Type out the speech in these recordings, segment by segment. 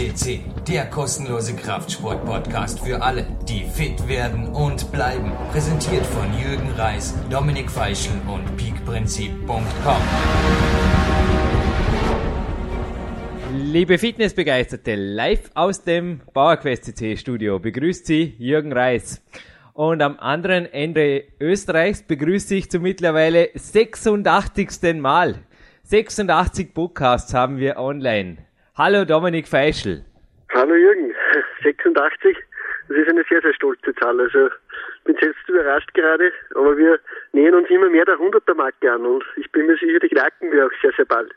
FCC, der kostenlose Kraftsport-Podcast für alle, die fit werden und bleiben. Präsentiert von Jürgen Reis, Dominik Feischl und peakprinzip.com. Liebe Fitnessbegeisterte, live aus dem PowerQuest CC Studio begrüßt Sie Jürgen Reis. Und am anderen Ende Österreichs begrüße ich zum mittlerweile 86. Mal. 86 Podcasts haben wir online. Hallo Dominik Feischl. Hallo Jürgen, 86, das ist eine sehr, sehr stolze Zahl. Also ich bin selbst überrascht gerade, aber wir nähern uns immer mehr der 100er Marke an und ich bin mir sicher, die knacken wir auch sehr, sehr bald.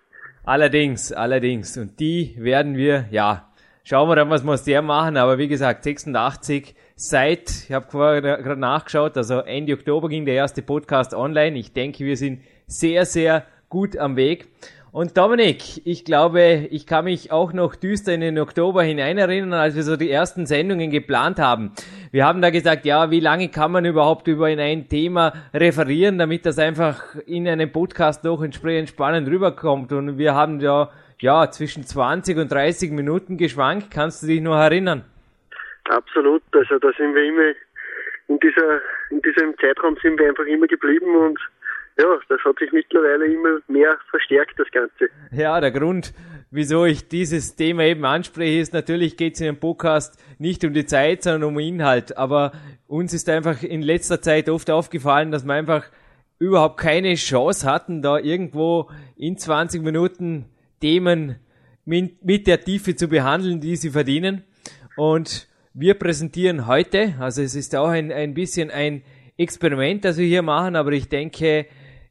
Allerdings, allerdings. Und die werden wir, ja, schauen wir dann, was wir aus der machen. Aber wie gesagt, 86 seit, ich habe gerade nachgeschaut, also Ende Oktober ging der erste Podcast online. Ich denke, wir sind sehr, sehr gut am Weg. Und Dominik, ich glaube, ich kann mich auch noch düster in den Oktober hineinerinnern, als wir so die ersten Sendungen geplant haben. Wir haben da gesagt, ja, wie lange kann man überhaupt über ein Thema referieren, damit das einfach in einem Podcast noch entsprechend spannend rüberkommt. Und wir haben ja, ja, zwischen 20 und 30 Minuten geschwankt. Kannst du dich noch erinnern? Absolut. Also da sind wir immer in dieser, in diesem Zeitraum sind wir einfach immer geblieben und ja, das hat sich mittlerweile immer mehr verstärkt, das Ganze. Ja, der Grund, wieso ich dieses Thema eben anspreche, ist natürlich geht es in einem Podcast nicht um die Zeit, sondern um Inhalt. Aber uns ist einfach in letzter Zeit oft aufgefallen, dass wir einfach überhaupt keine Chance hatten, da irgendwo in 20 Minuten Themen mit der Tiefe zu behandeln, die sie verdienen. Und wir präsentieren heute, also es ist auch ein, ein bisschen ein Experiment, das wir hier machen, aber ich denke,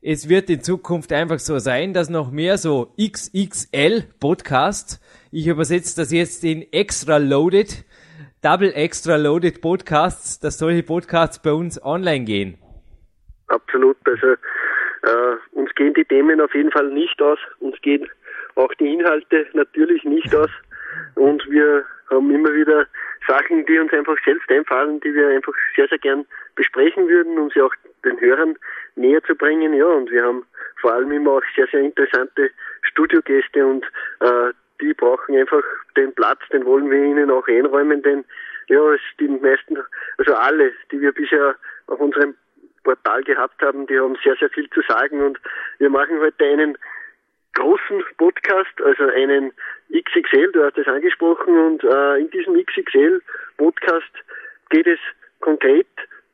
es wird in Zukunft einfach so sein, dass noch mehr so XXL Podcasts, ich übersetze das jetzt in Extra Loaded, Double Extra Loaded Podcasts, dass solche Podcasts bei uns online gehen. Absolut, also äh, uns gehen die Themen auf jeden Fall nicht aus, uns gehen auch die Inhalte natürlich nicht aus und wir haben immer wieder Sachen, die uns einfach selbst einfallen, die wir einfach sehr, sehr gern besprechen würden, um sie auch den Hörern näher zu bringen. Ja, und wir haben vor allem immer auch sehr, sehr interessante Studiogäste und äh, die brauchen einfach den Platz, den wollen wir ihnen auch einräumen, denn ja, es die meisten, also alle, die wir bisher auf unserem Portal gehabt haben, die haben sehr, sehr viel zu sagen und wir machen heute einen großen Podcast, also einen XXL, du hast es angesprochen und äh, in diesem XXL Podcast geht es konkret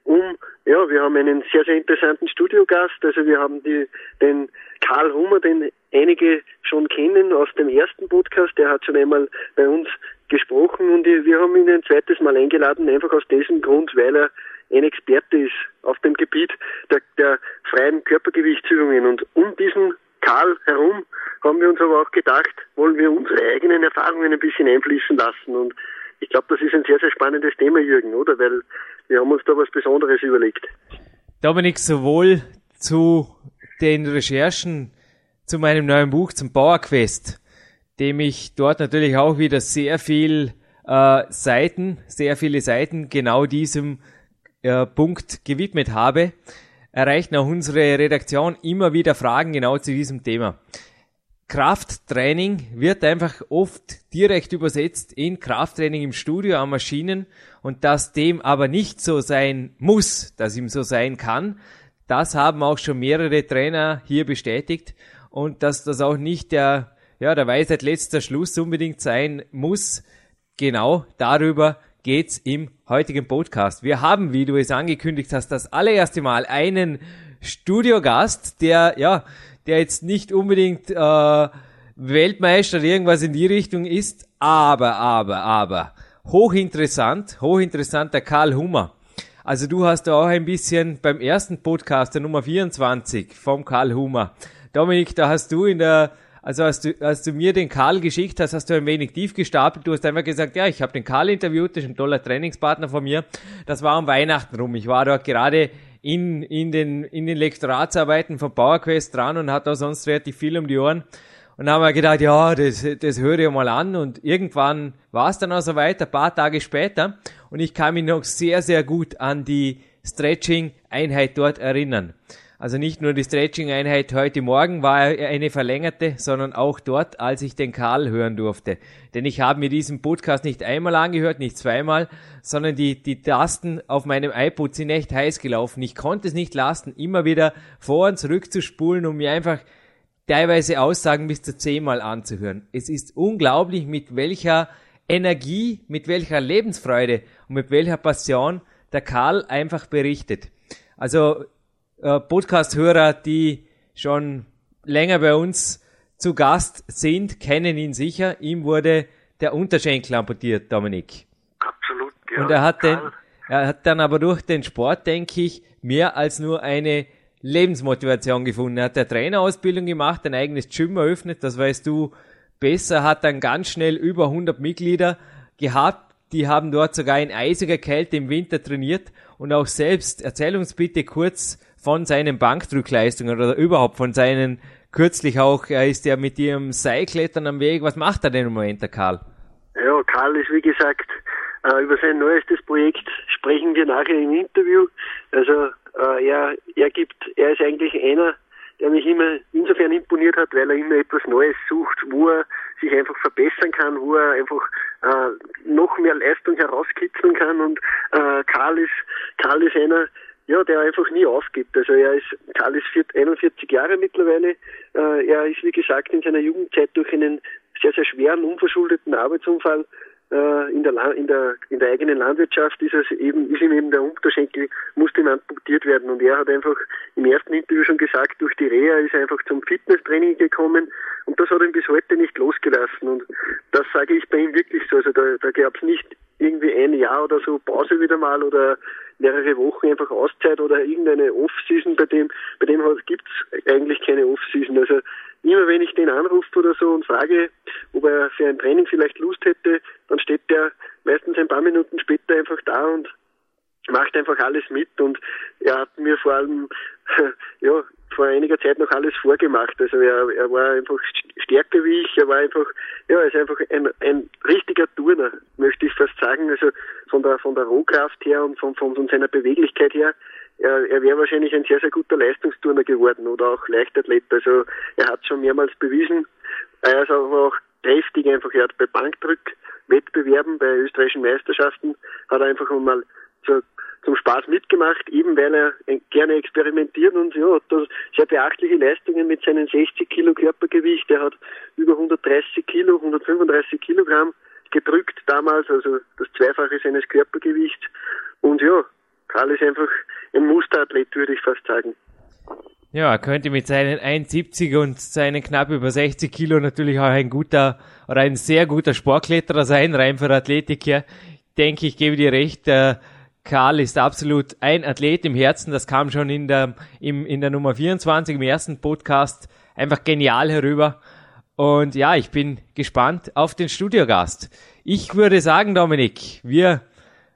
um, ja, wir haben einen sehr, sehr interessanten Studiogast. Also wir haben die, den Karl Hummer, den einige schon kennen aus dem ersten Podcast. Der hat schon einmal bei uns gesprochen und wir haben ihn ein zweites Mal eingeladen, einfach aus diesem Grund, weil er ein Experte ist auf dem Gebiet der, der freien Körpergewichtsübungen. Und um diesen Karl herum haben wir uns aber auch gedacht, wollen wir unsere eigenen Erfahrungen ein bisschen einfließen lassen. Und ich glaube, das ist ein sehr, sehr spannendes Thema, Jürgen, oder? Weil wir haben uns da was Besonderes überlegt. Dominik, sowohl zu den Recherchen zu meinem neuen Buch, zum Bauerquest, dem ich dort natürlich auch wieder sehr viel äh, Seiten, sehr viele Seiten genau diesem äh, Punkt gewidmet habe, erreichten auch unsere Redaktion immer wieder Fragen genau zu diesem Thema. Krafttraining wird einfach oft direkt übersetzt in Krafttraining im Studio an Maschinen und dass dem aber nicht so sein muss, dass ihm so sein kann, das haben auch schon mehrere Trainer hier bestätigt und dass das auch nicht der, ja, der Weisheit letzter Schluss unbedingt sein muss. Genau darüber geht's im heutigen Podcast. Wir haben, wie du es angekündigt hast, das allererste Mal einen Studiogast, der, ja, der jetzt nicht unbedingt äh, Weltmeister oder irgendwas in die Richtung ist, aber, aber, aber, hochinteressant, hochinteressanter Karl Hummer. Also du hast da auch ein bisschen beim ersten Podcast, der Nummer 24 vom Karl Hummer. Dominik, da hast du in der, also als du, als du mir den Karl geschickt hast, hast du ein wenig tief gestapelt. Du hast einfach gesagt, ja, ich habe den Karl interviewt, das ist ein toller Trainingspartner von mir. Das war um Weihnachten rum. Ich war dort gerade in, in den, in den Lektoratsarbeiten von PowerQuest dran und hat da sonst relativ viel um die Ohren. Und dann haben wir gedacht, ja, das, das höre ich mal an. Und irgendwann war es dann auch so weit, ein paar Tage später. Und ich kann mich noch sehr, sehr gut an die Stretching-Einheit dort erinnern. Also nicht nur die Stretching-Einheit heute Morgen war eine verlängerte, sondern auch dort, als ich den Karl hören durfte. Denn ich habe mir diesen Podcast nicht einmal angehört, nicht zweimal, sondern die, die Tasten auf meinem iPod sind echt heiß gelaufen. Ich konnte es nicht lassen, immer wieder vor und zurück zu spulen, um mir einfach teilweise Aussagen bis zu zehnmal anzuhören. Es ist unglaublich, mit welcher Energie, mit welcher Lebensfreude und mit welcher Passion der Karl einfach berichtet. Also äh, Podcast-Hörer, die schon länger bei uns zu Gast sind, kennen ihn sicher. Ihm wurde der Unterschenkel amputiert, Dominik. Absolut, ja. Und er hat, den, er hat dann aber durch den Sport, denke ich, mehr als nur eine Lebensmotivation gefunden. Er hat eine Trainerausbildung gemacht, ein eigenes Gym eröffnet, das weißt du besser, hat dann ganz schnell über 100 Mitglieder gehabt, die haben dort sogar in eisiger Kälte im Winter trainiert und auch selbst, erzähl uns bitte kurz von seinen Bankdrückleistungen oder überhaupt von seinen, kürzlich auch, er ist ja mit ihrem Seilklettern am Weg. Was macht er denn im Moment, der Karl? Ja, Karl ist wie gesagt, äh, über sein neuestes Projekt sprechen wir nachher im Interview. Also äh, er, er gibt, er ist eigentlich einer, der mich immer insofern imponiert hat, weil er immer etwas Neues sucht, wo er sich einfach verbessern kann, wo er einfach äh, noch mehr Leistung herauskitzeln kann und äh, Karl ist Karl ist einer, ja, der einfach nie aufgibt. Also er ist, Karl ist 41 Jahre mittlerweile. Äh, er ist, wie gesagt, in seiner Jugendzeit durch einen sehr, sehr schweren, unverschuldeten Arbeitsunfall äh, in, der, in, der, in der eigenen Landwirtschaft ist, es eben, ist ihm eben der Unterschenkel, musste ihm amputiert werden. Und er hat einfach im ersten Interview schon gesagt, durch die Reha ist er einfach zum Fitnesstraining gekommen und das hat ihn bis heute nicht losgelassen. Und das sage ich bei ihm wirklich so. Also da, da gab es nicht irgendwie ein Jahr oder so Pause wieder mal oder mehrere Wochen einfach Auszeit oder irgendeine Off-Season, bei dem, bei dem gibt es eigentlich keine Off-Season. Also immer wenn ich den anrufe oder so und frage, ob er für ein Training vielleicht Lust hätte, dann steht der meistens ein paar Minuten später einfach da und macht einfach alles mit und er hat mir vor allem ja vor einiger Zeit noch alles vorgemacht. Also er, er war einfach stärker wie ich, er war einfach, ja, er ist einfach ein, ein richtiger Turner, möchte ich fast sagen. Also von der von der Rohkraft her und von, von, von seiner Beweglichkeit her, er, er wäre wahrscheinlich ein sehr, sehr guter Leistungsturner geworden oder auch Leichtathlet. Also er hat schon mehrmals bewiesen. Er ist aber auch kräftig einfach. Er hat bei Bankdrückwettbewerben, bei österreichischen Meisterschaften, hat er einfach mal zur zum Spaß mitgemacht, eben weil er gerne experimentiert und ja, hat da sehr beachtliche Leistungen mit seinen 60 Kilo Körpergewicht. Er hat über 130 Kilo, 135 Kilogramm gedrückt damals, also das Zweifache seines Körpergewichts. Und ja, Karl ist einfach ein Musterathlet, würde ich fast sagen. Ja, er könnte mit seinen 1,70 und seinen knapp über 60 Kilo natürlich auch ein guter oder ein sehr guter Sportkletterer sein, rein für Athletik her. Ich denke, ich gebe dir recht, äh, Karl ist absolut ein Athlet im Herzen. Das kam schon in der, im, in der Nummer 24 im ersten Podcast einfach genial herüber. Und ja, ich bin gespannt auf den Studiogast. Ich würde sagen, Dominik, wir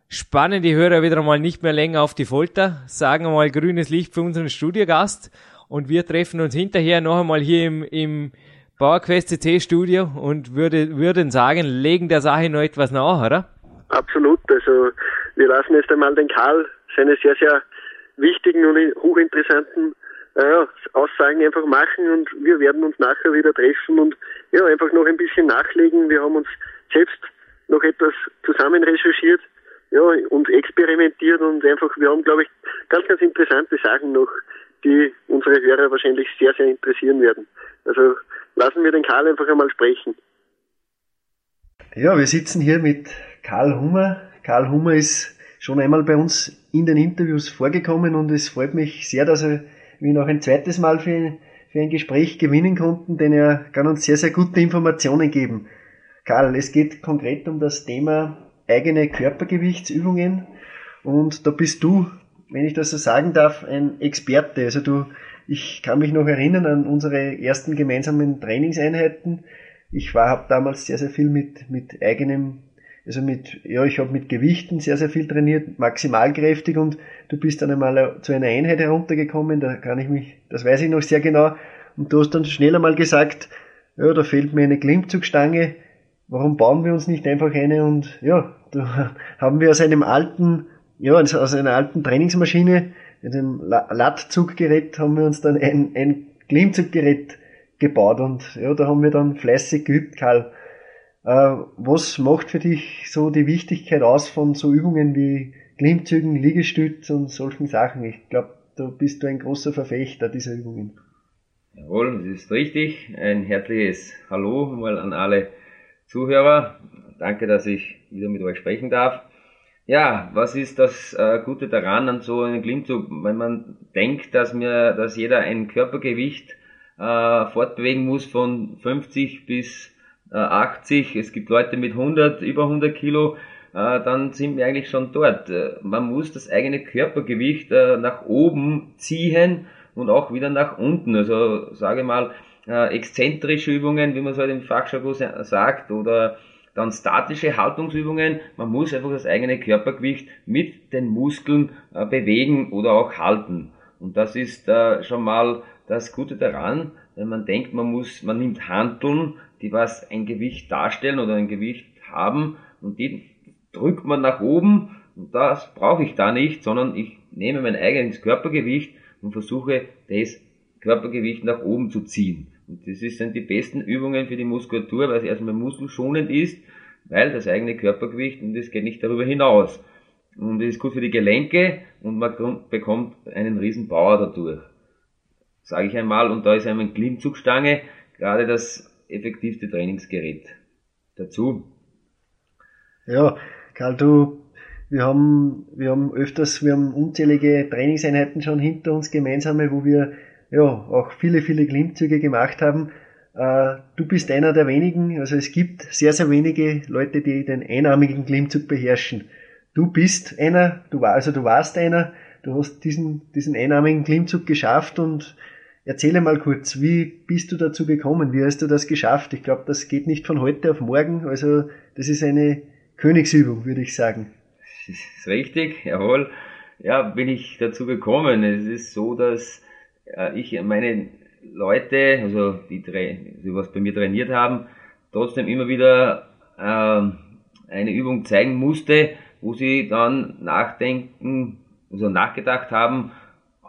spannen die Hörer wieder mal nicht mehr länger auf die Folter, sagen mal grünes Licht für unseren Studiogast und wir treffen uns hinterher noch einmal hier im, im PowerQuest CC Studio und würde, würden sagen, legen der Sache noch etwas nach, oder? Absolut, also wir lassen jetzt einmal den Karl seine sehr, sehr wichtigen und hochinteressanten äh, Aussagen einfach machen und wir werden uns nachher wieder treffen und ja, einfach noch ein bisschen nachlegen. Wir haben uns selbst noch etwas zusammen recherchiert ja, und experimentiert und einfach, wir haben, glaube ich, ganz, ganz interessante Sachen noch, die unsere Hörer wahrscheinlich sehr, sehr interessieren werden. Also lassen wir den Karl einfach einmal sprechen. Ja, wir sitzen hier mit Karl Hummer. Karl Hummer ist schon einmal bei uns in den Interviews vorgekommen und es freut mich sehr, dass wir ihn auch ein zweites Mal für, für ein Gespräch gewinnen konnten, denn er kann uns sehr, sehr gute Informationen geben. Karl, es geht konkret um das Thema eigene Körpergewichtsübungen und da bist du, wenn ich das so sagen darf, ein Experte. Also du, ich kann mich noch erinnern an unsere ersten gemeinsamen Trainingseinheiten. Ich war, habe damals sehr, sehr viel mit, mit eigenem also mit, ja, ich habe mit Gewichten sehr, sehr viel trainiert, maximalkräftig und du bist dann einmal zu einer Einheit heruntergekommen, da kann ich mich, das weiß ich noch sehr genau, und du hast dann schnell einmal gesagt, ja, da fehlt mir eine Klimmzugstange, warum bauen wir uns nicht einfach eine und ja, da haben wir aus einem alten, ja, aus einer alten Trainingsmaschine in dem Lattzuggerät haben wir uns dann ein, ein Klimmzuggerät gebaut und ja, da haben wir dann fleißig geübt, Karl. Äh, was macht für dich so die Wichtigkeit aus von so Übungen wie Klimmzügen, Liegestütz und solchen Sachen? Ich glaube, da bist du ein großer Verfechter dieser Übungen. Jawohl, das ist richtig. Ein herzliches Hallo mal an alle Zuhörer. Danke, dass ich wieder mit euch sprechen darf. Ja, was ist das äh, Gute daran an so einem Klimmzug? Wenn man denkt, dass mir, dass jeder ein Körpergewicht äh, fortbewegen muss von 50 bis 80, es gibt Leute mit 100, über 100 Kilo, äh, dann sind wir eigentlich schon dort. Äh, man muss das eigene Körpergewicht äh, nach oben ziehen und auch wieder nach unten. Also sage mal, äh, exzentrische Übungen, wie man es halt im Fachjargon sagt, oder dann statische Haltungsübungen. Man muss einfach das eigene Körpergewicht mit den Muskeln äh, bewegen oder auch halten. Und das ist äh, schon mal das Gute daran, wenn man denkt, man muss, man nimmt Handeln, die was ein Gewicht darstellen oder ein Gewicht haben und die drückt man nach oben und das brauche ich da nicht, sondern ich nehme mein eigenes Körpergewicht und versuche das Körpergewicht nach oben zu ziehen. Und das sind die besten Übungen für die Muskulatur, weil es erstmal muskelschonend ist, weil das eigene Körpergewicht und es geht nicht darüber hinaus. Und es ist gut für die Gelenke und man bekommt einen riesen Power dadurch. Sage ich einmal, und da ist einmal Klimmzugstange gerade das effektivste Trainingsgerät dazu. Ja, Karl, du wir haben, wir haben öfters, wir haben unzählige Trainingseinheiten schon hinter uns gemeinsame, wo wir ja auch viele, viele Klimmzüge gemacht haben. Äh, du bist einer der wenigen, also es gibt sehr, sehr wenige Leute, die den einarmigen Klimmzug beherrschen. Du bist einer, du war, also du warst einer, du hast diesen, diesen einarmigen Klimmzug geschafft und erzähle mal kurz, wie bist du dazu gekommen? Wie hast du das geschafft? Ich glaube, das geht nicht von heute auf morgen, also das ist eine Königsübung, würde ich sagen das ist richtig, jawohl. Ja, bin ich dazu gekommen. Es ist so, dass äh, ich meine Leute, also die, die was bei mir trainiert haben, trotzdem immer wieder äh, eine Übung zeigen musste, wo sie dann nachdenken, also nachgedacht haben,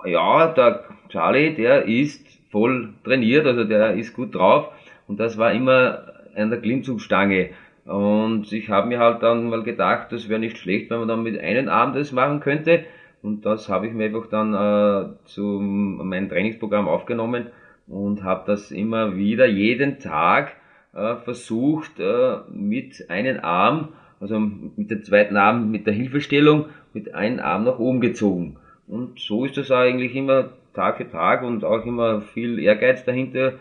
ja, der Charlie, der ist voll trainiert, also der ist gut drauf und das war immer an der Klimmzugstange. Und ich habe mir halt dann mal gedacht, das wäre nicht schlecht, wenn man dann mit einem Arm das machen könnte. Und das habe ich mir einfach dann äh, zu meinem Trainingsprogramm aufgenommen und habe das immer wieder jeden Tag äh, versucht äh, mit einem Arm, also mit dem zweiten Arm mit der Hilfestellung, mit einem Arm nach oben gezogen. Und so ist das eigentlich immer Tag für Tag und auch immer viel Ehrgeiz dahinter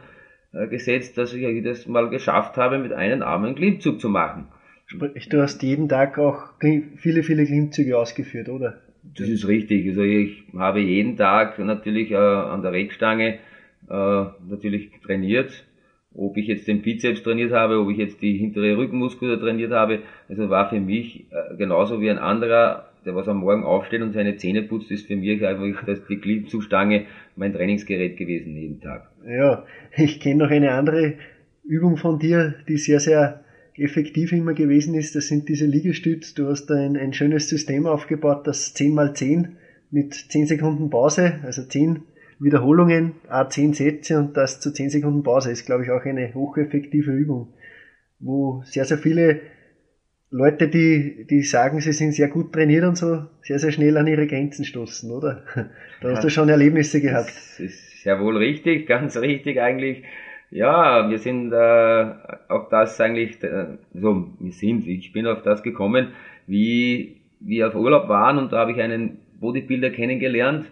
äh, gesetzt, dass ich das mal geschafft habe, mit einem Arm einen Klimmzug zu machen. Sprich, du hast jeden Tag auch viele, viele Klimmzüge ausgeführt, oder? Das ist richtig. Also ich habe jeden Tag natürlich äh, an der Reckstange äh, natürlich trainiert. Ob ich jetzt den Bizeps trainiert habe, ob ich jetzt die hintere Rückenmuskulatur trainiert habe, also war für mich genauso wie ein anderer der was am Morgen aufsteht und seine Zähne putzt, ist für mich einfach das, die Klimmzugstange mein Trainingsgerät gewesen jeden Tag. Ja, ich kenne noch eine andere Übung von dir, die sehr, sehr effektiv immer gewesen ist. Das sind diese Liegestütz. Du hast da ein, ein schönes System aufgebaut, das 10x10 mit 10 Sekunden Pause, also 10 Wiederholungen, a 10 Sätze und das zu 10 Sekunden Pause ist, glaube ich, auch eine hocheffektive Übung, wo sehr, sehr viele Leute, die, die sagen, sie sind sehr gut trainiert und so, sehr, sehr schnell an ihre Grenzen stoßen, oder? Da hast ja, du schon Erlebnisse gehabt. Das ist sehr wohl richtig, ganz richtig eigentlich. Ja, wir sind äh, auf das eigentlich, äh, so, wir sind, ich bin auf das gekommen, wie wir auf Urlaub waren und da habe ich einen Bodybuilder kennengelernt,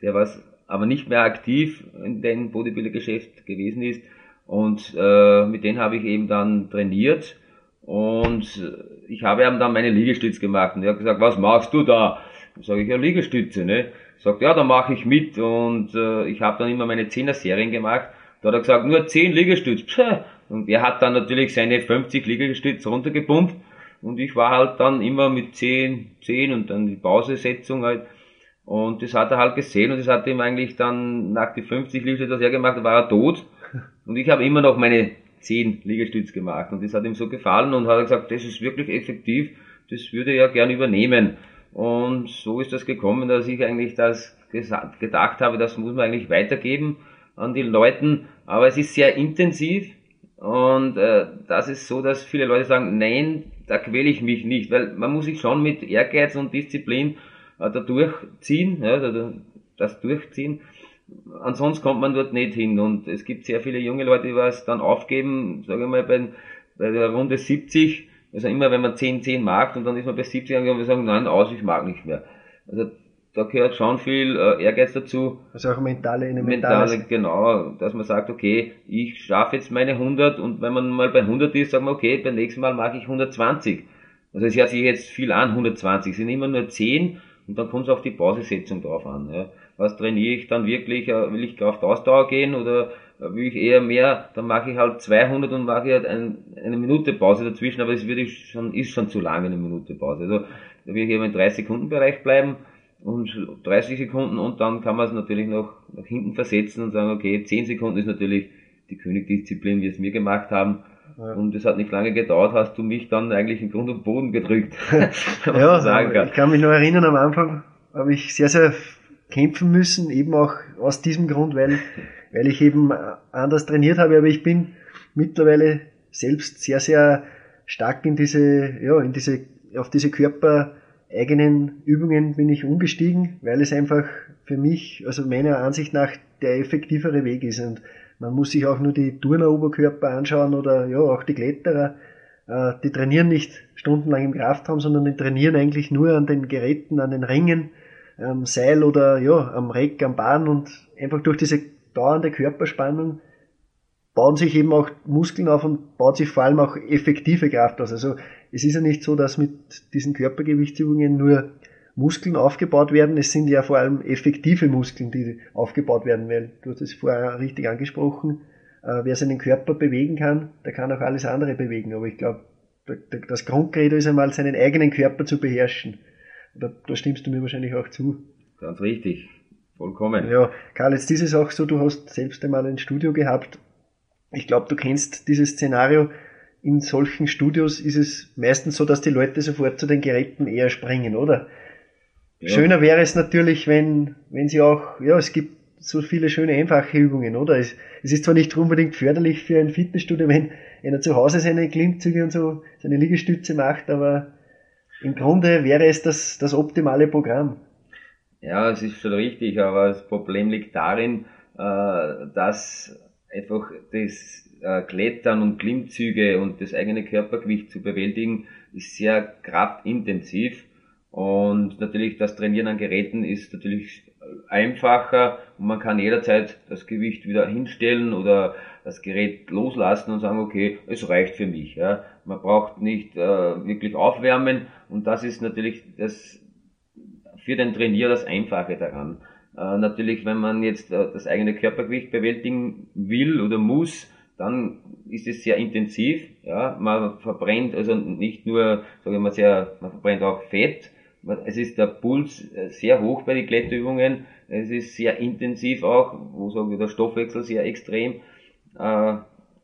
der was aber nicht mehr aktiv in dem Bodybuilder-Geschäft gewesen ist und äh, mit dem habe ich eben dann trainiert und ich habe ihm dann meine Liegestütze gemacht und er hat gesagt, was machst du da? Sage ich, ja Liegestütze, ne? Sagt, ja, da mache ich mit und äh, ich habe dann immer meine Zehner-Serien gemacht. Da hat er gesagt, nur 10 Liegestütze. Und er hat dann natürlich seine 50 Liegestütze runtergepumpt und ich war halt dann immer mit 10, 10 und dann die Pausesetzung halt. Und das hat er halt gesehen und das hat ihm eigentlich dann nach die 50 Liegestütze, er gemacht hat, war er tot. Und ich habe immer noch meine zehn Liegestütz gemacht und das hat ihm so gefallen und hat gesagt, das ist wirklich effektiv, das würde er gern übernehmen. Und so ist das gekommen, dass ich eigentlich das gedacht habe, das muss man eigentlich weitergeben an die Leuten. Aber es ist sehr intensiv und äh, das ist so, dass viele Leute sagen, nein, da quäle ich mich nicht, weil man muss sich schon mit Ehrgeiz und Disziplin äh, da durchziehen, ja, da, das durchziehen. Ansonsten kommt man dort nicht hin und es gibt sehr viele junge Leute, die was dann aufgeben, sage ich mal, bei, bei der Runde 70, also immer wenn man 10, 10 mag und dann ist man bei 70 angekommen und wir sagen, nein, aus, ich mag nicht mehr. Also da gehört schon viel äh, Ehrgeiz dazu. Also auch mentale, eine mentale, mentale, genau, dass man sagt, okay, ich schaffe jetzt meine 100 und wenn man mal bei 100 ist, sagen wir, okay, beim nächsten Mal mache ich 120. Also es hört sich jetzt viel an, 120, es sind immer nur 10 und dann kommt es auf die Pausesetzung drauf an. Ja. Was trainiere ich dann wirklich? Äh, will ich Kraft-Ausdauer gehen oder will ich eher mehr? Dann mache ich halt 200 und mache halt ein, eine Minute Pause dazwischen, aber es wird schon, ist schon zu lange eine Minute Pause. Also da will ich eben im 30 Sekunden Bereich bleiben und 30 Sekunden und dann kann man es natürlich noch nach hinten versetzen und sagen, okay, 10 Sekunden ist natürlich die Königdisziplin, wie es mir gemacht haben. Ja. Und es hat nicht lange gedauert, hast du mich dann eigentlich im Grund und Boden gedrückt. ja, ich kann mich noch erinnern, am Anfang habe ich sehr, sehr kämpfen müssen, eben auch aus diesem Grund, weil, weil ich eben anders trainiert habe, aber ich bin mittlerweile selbst sehr, sehr stark in diese, ja, in diese, auf diese Körper, eigenen Übungen bin ich umgestiegen, weil es einfach für mich, also meiner Ansicht nach, der effektivere Weg ist. Und man muss sich auch nur die Turneroberkörper anschauen oder ja, auch die Kletterer. Äh, die trainieren nicht stundenlang im Kraftraum, sondern die trainieren eigentlich nur an den Geräten, an den Ringen, am Seil oder ja, am Reck, am Bahn und einfach durch diese dauernde Körperspannung bauen sich eben auch Muskeln auf und baut sich vor allem auch effektive Kraft aus. Also es ist ja nicht so, dass mit diesen Körpergewichtsübungen nur Muskeln aufgebaut werden. Es sind ja vor allem effektive Muskeln, die aufgebaut werden, weil du hast es vorher richtig angesprochen. Äh, wer seinen Körper bewegen kann, der kann auch alles andere bewegen. Aber ich glaube, das Grundcredo ist einmal, seinen eigenen Körper zu beherrschen. Da, da stimmst du mir wahrscheinlich auch zu. Ganz richtig. Vollkommen. Ja, Karl, jetzt ist es auch so, du hast selbst einmal ein Studio gehabt. Ich glaube, du kennst dieses Szenario in solchen Studios ist es meistens so, dass die Leute sofort zu den Geräten eher springen, oder? Ja. Schöner wäre es natürlich, wenn, wenn sie auch, ja, es gibt so viele schöne einfache Übungen, oder? Es, es ist zwar nicht unbedingt förderlich für ein Fitnessstudio, wenn einer zu Hause seine Klimmzüge und so, seine Liegestütze macht, aber im Grunde wäre es das, das optimale Programm. Ja, es ist schon richtig, aber das Problem liegt darin, äh, dass einfach das äh, Klettern und Klimmzüge und das eigene Körpergewicht zu bewältigen, ist sehr kraftintensiv. Und natürlich das Trainieren an Geräten ist natürlich einfacher und man kann jederzeit das Gewicht wieder hinstellen oder das Gerät loslassen und sagen, okay, es reicht für mich. Ja. Man braucht nicht äh, wirklich aufwärmen und das ist natürlich das für den Trainier das Einfache daran. Äh, natürlich, wenn man jetzt äh, das eigene Körpergewicht bewältigen will oder muss, dann ist es sehr intensiv. Ja, man verbrennt also nicht nur, sage ich mal, sehr, man verbrennt auch Fett. Es ist der Puls äh, sehr hoch bei den Kletterübungen. Es ist sehr intensiv auch, wo sagen wir, der Stoffwechsel sehr extrem äh,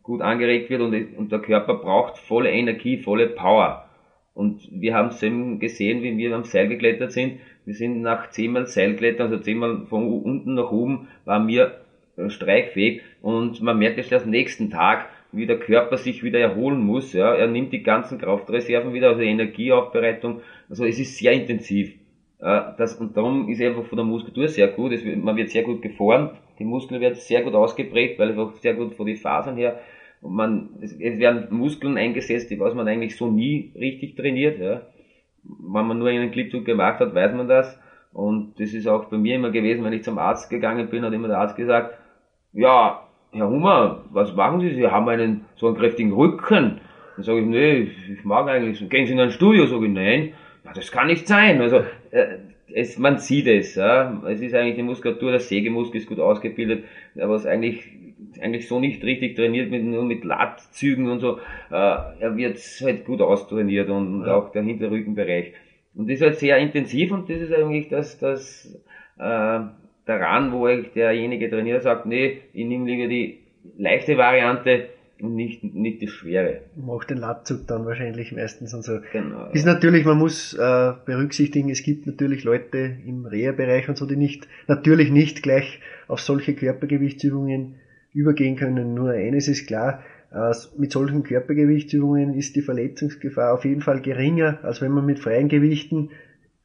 gut angeregt wird und, und der Körper braucht volle Energie, volle Power. Und wir haben es eben gesehen, wie wir am Seil geklettert sind. Wir sind nach zehnmal Seilklettern, also zehnmal von unten nach oben, waren wir streichfähig und man merkt es erst nächsten Tag, wie der Körper sich wieder erholen muss. Ja. Er nimmt die ganzen Kraftreserven wieder, also Energieaufbereitung. Also es ist sehr intensiv. Ja, das, und darum ist einfach von der Muskulatur sehr gut. Es, man wird sehr gut geformt, die Muskeln werden sehr gut ausgeprägt, weil einfach sehr gut von den Fasern her. Und man, es, es werden Muskeln eingesetzt, die was man eigentlich so nie richtig trainiert. Ja. Wenn man nur einen Clipzug gemacht hat, weiß man das. Und das ist auch bei mir immer gewesen, wenn ich zum Arzt gegangen bin, hat immer der Arzt gesagt, ja, Herr Hummer, was machen Sie? Sie haben einen so einen kräftigen Rücken. Dann sage ich, nee, ich mag eigentlich, gehen Sie in ein Studio? Sage ich, nein, ja, das kann nicht sein. Also äh, es, man sieht es, ja. es ist eigentlich die Muskulatur, der Sägemuskel ist gut ausgebildet, aber es eigentlich eigentlich so nicht richtig trainiert, mit, nur mit Lattzügen und so, äh, er wird halt gut austrainiert und, und auch der Hinterrückenbereich. Und das ist halt sehr intensiv und das ist eigentlich das, das äh, daran, wo derjenige Trainiert sagt, nee, ich nehme lieber die leichte Variante, und nicht, nicht das Schwere. Macht den Latzug dann wahrscheinlich meistens und so. Genau. Ist natürlich, man muss äh, berücksichtigen, es gibt natürlich Leute im Reha-Bereich und so, die nicht, natürlich nicht gleich auf solche Körpergewichtsübungen übergehen können. Nur eines ist klar, äh, mit solchen Körpergewichtsübungen ist die Verletzungsgefahr auf jeden Fall geringer, als wenn man mit freien Gewichten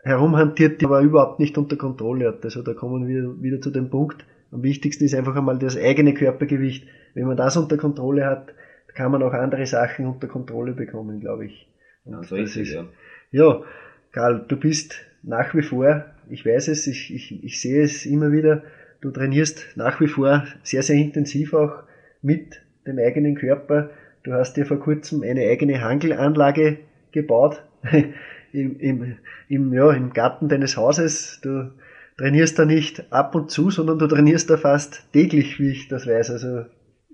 herumhantiert, die aber überhaupt nicht unter Kontrolle hat. Also da kommen wir wieder zu dem Punkt. Am wichtigsten ist einfach einmal das eigene Körpergewicht. Wenn man das unter Kontrolle hat, kann man auch andere Sachen unter Kontrolle bekommen, glaube ich. ja, so ist es, ja. Ja, Karl, du bist nach wie vor, ich weiß es, ich, ich, ich sehe es immer wieder, du trainierst nach wie vor sehr, sehr intensiv auch mit dem eigenen Körper. Du hast dir vor kurzem eine eigene Hangelanlage gebaut im, im, im, ja, im Garten deines Hauses. Du trainierst da nicht ab und zu, sondern du trainierst da fast täglich, wie ich das weiß. Also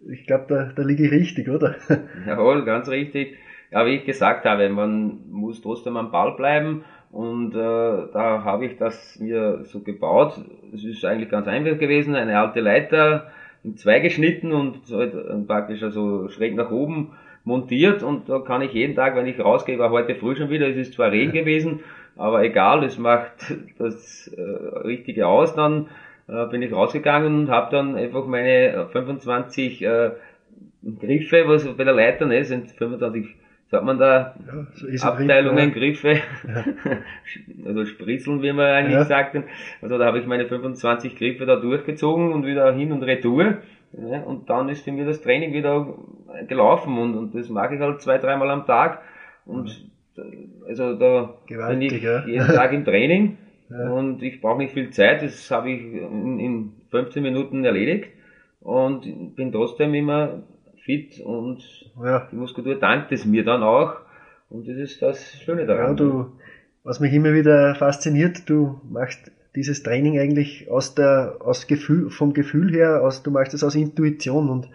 ich glaube, da, da liege ich richtig, oder? Jawohl, ganz richtig. Ja, wie ich gesagt habe, man muss trotzdem am Ball bleiben und äh, da habe ich das mir so gebaut. Es ist eigentlich ganz einfach gewesen, eine alte Leiter in zwei geschnitten und halt praktisch also schräg nach oben montiert und da kann ich jeden Tag, wenn ich rausgehe, war heute früh schon wieder, es ist zwar Regen gewesen, aber egal, es macht das äh, Richtige aus, dann äh, bin ich rausgegangen und habe dann einfach meine 25 äh, Griffe, was bei der Leiter ne, sind 25 sagt man da, ja, so Abteilungen, Griff, ja. Griffe, ja. also Spritzeln, wie man eigentlich ja. sagt. Also da habe ich meine 25 Griffe da durchgezogen und wieder hin und retour. Ja, und dann ist für mich das Training wieder gelaufen und, und das mag ich halt zwei, dreimal am Tag. Und also da Gewaltig, bin ich ja. jeden Tag im Training ja. und ich brauche nicht viel Zeit, das habe ich in, in 15 Minuten erledigt und bin trotzdem immer fit und ja. die Muskulatur dankt es mir dann auch. Und das ist das Schöne daran. Ja, du, was mich immer wieder fasziniert, du machst dieses Training eigentlich aus der, aus Gefühl, vom Gefühl her, aus, du machst es aus Intuition und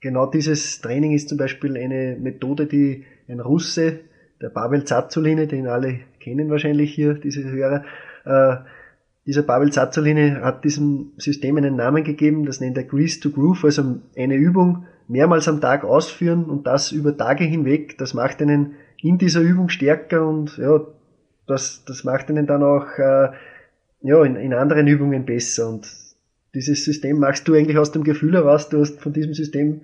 genau dieses Training ist zum Beispiel eine Methode, die ein Russe, der Pavel Zazulini, den alle kennen wahrscheinlich hier, diese Hörer, äh, dieser Pavel Zazulini hat diesem System einen Namen gegeben, das nennt er Grease to Groove, also eine Übung, mehrmals am Tag ausführen und das über Tage hinweg, das macht einen in dieser Übung stärker und ja, das, das macht einen dann auch äh, ja, in, in anderen Übungen besser. Und dieses System machst du eigentlich aus dem Gefühl heraus, du hast von diesem System,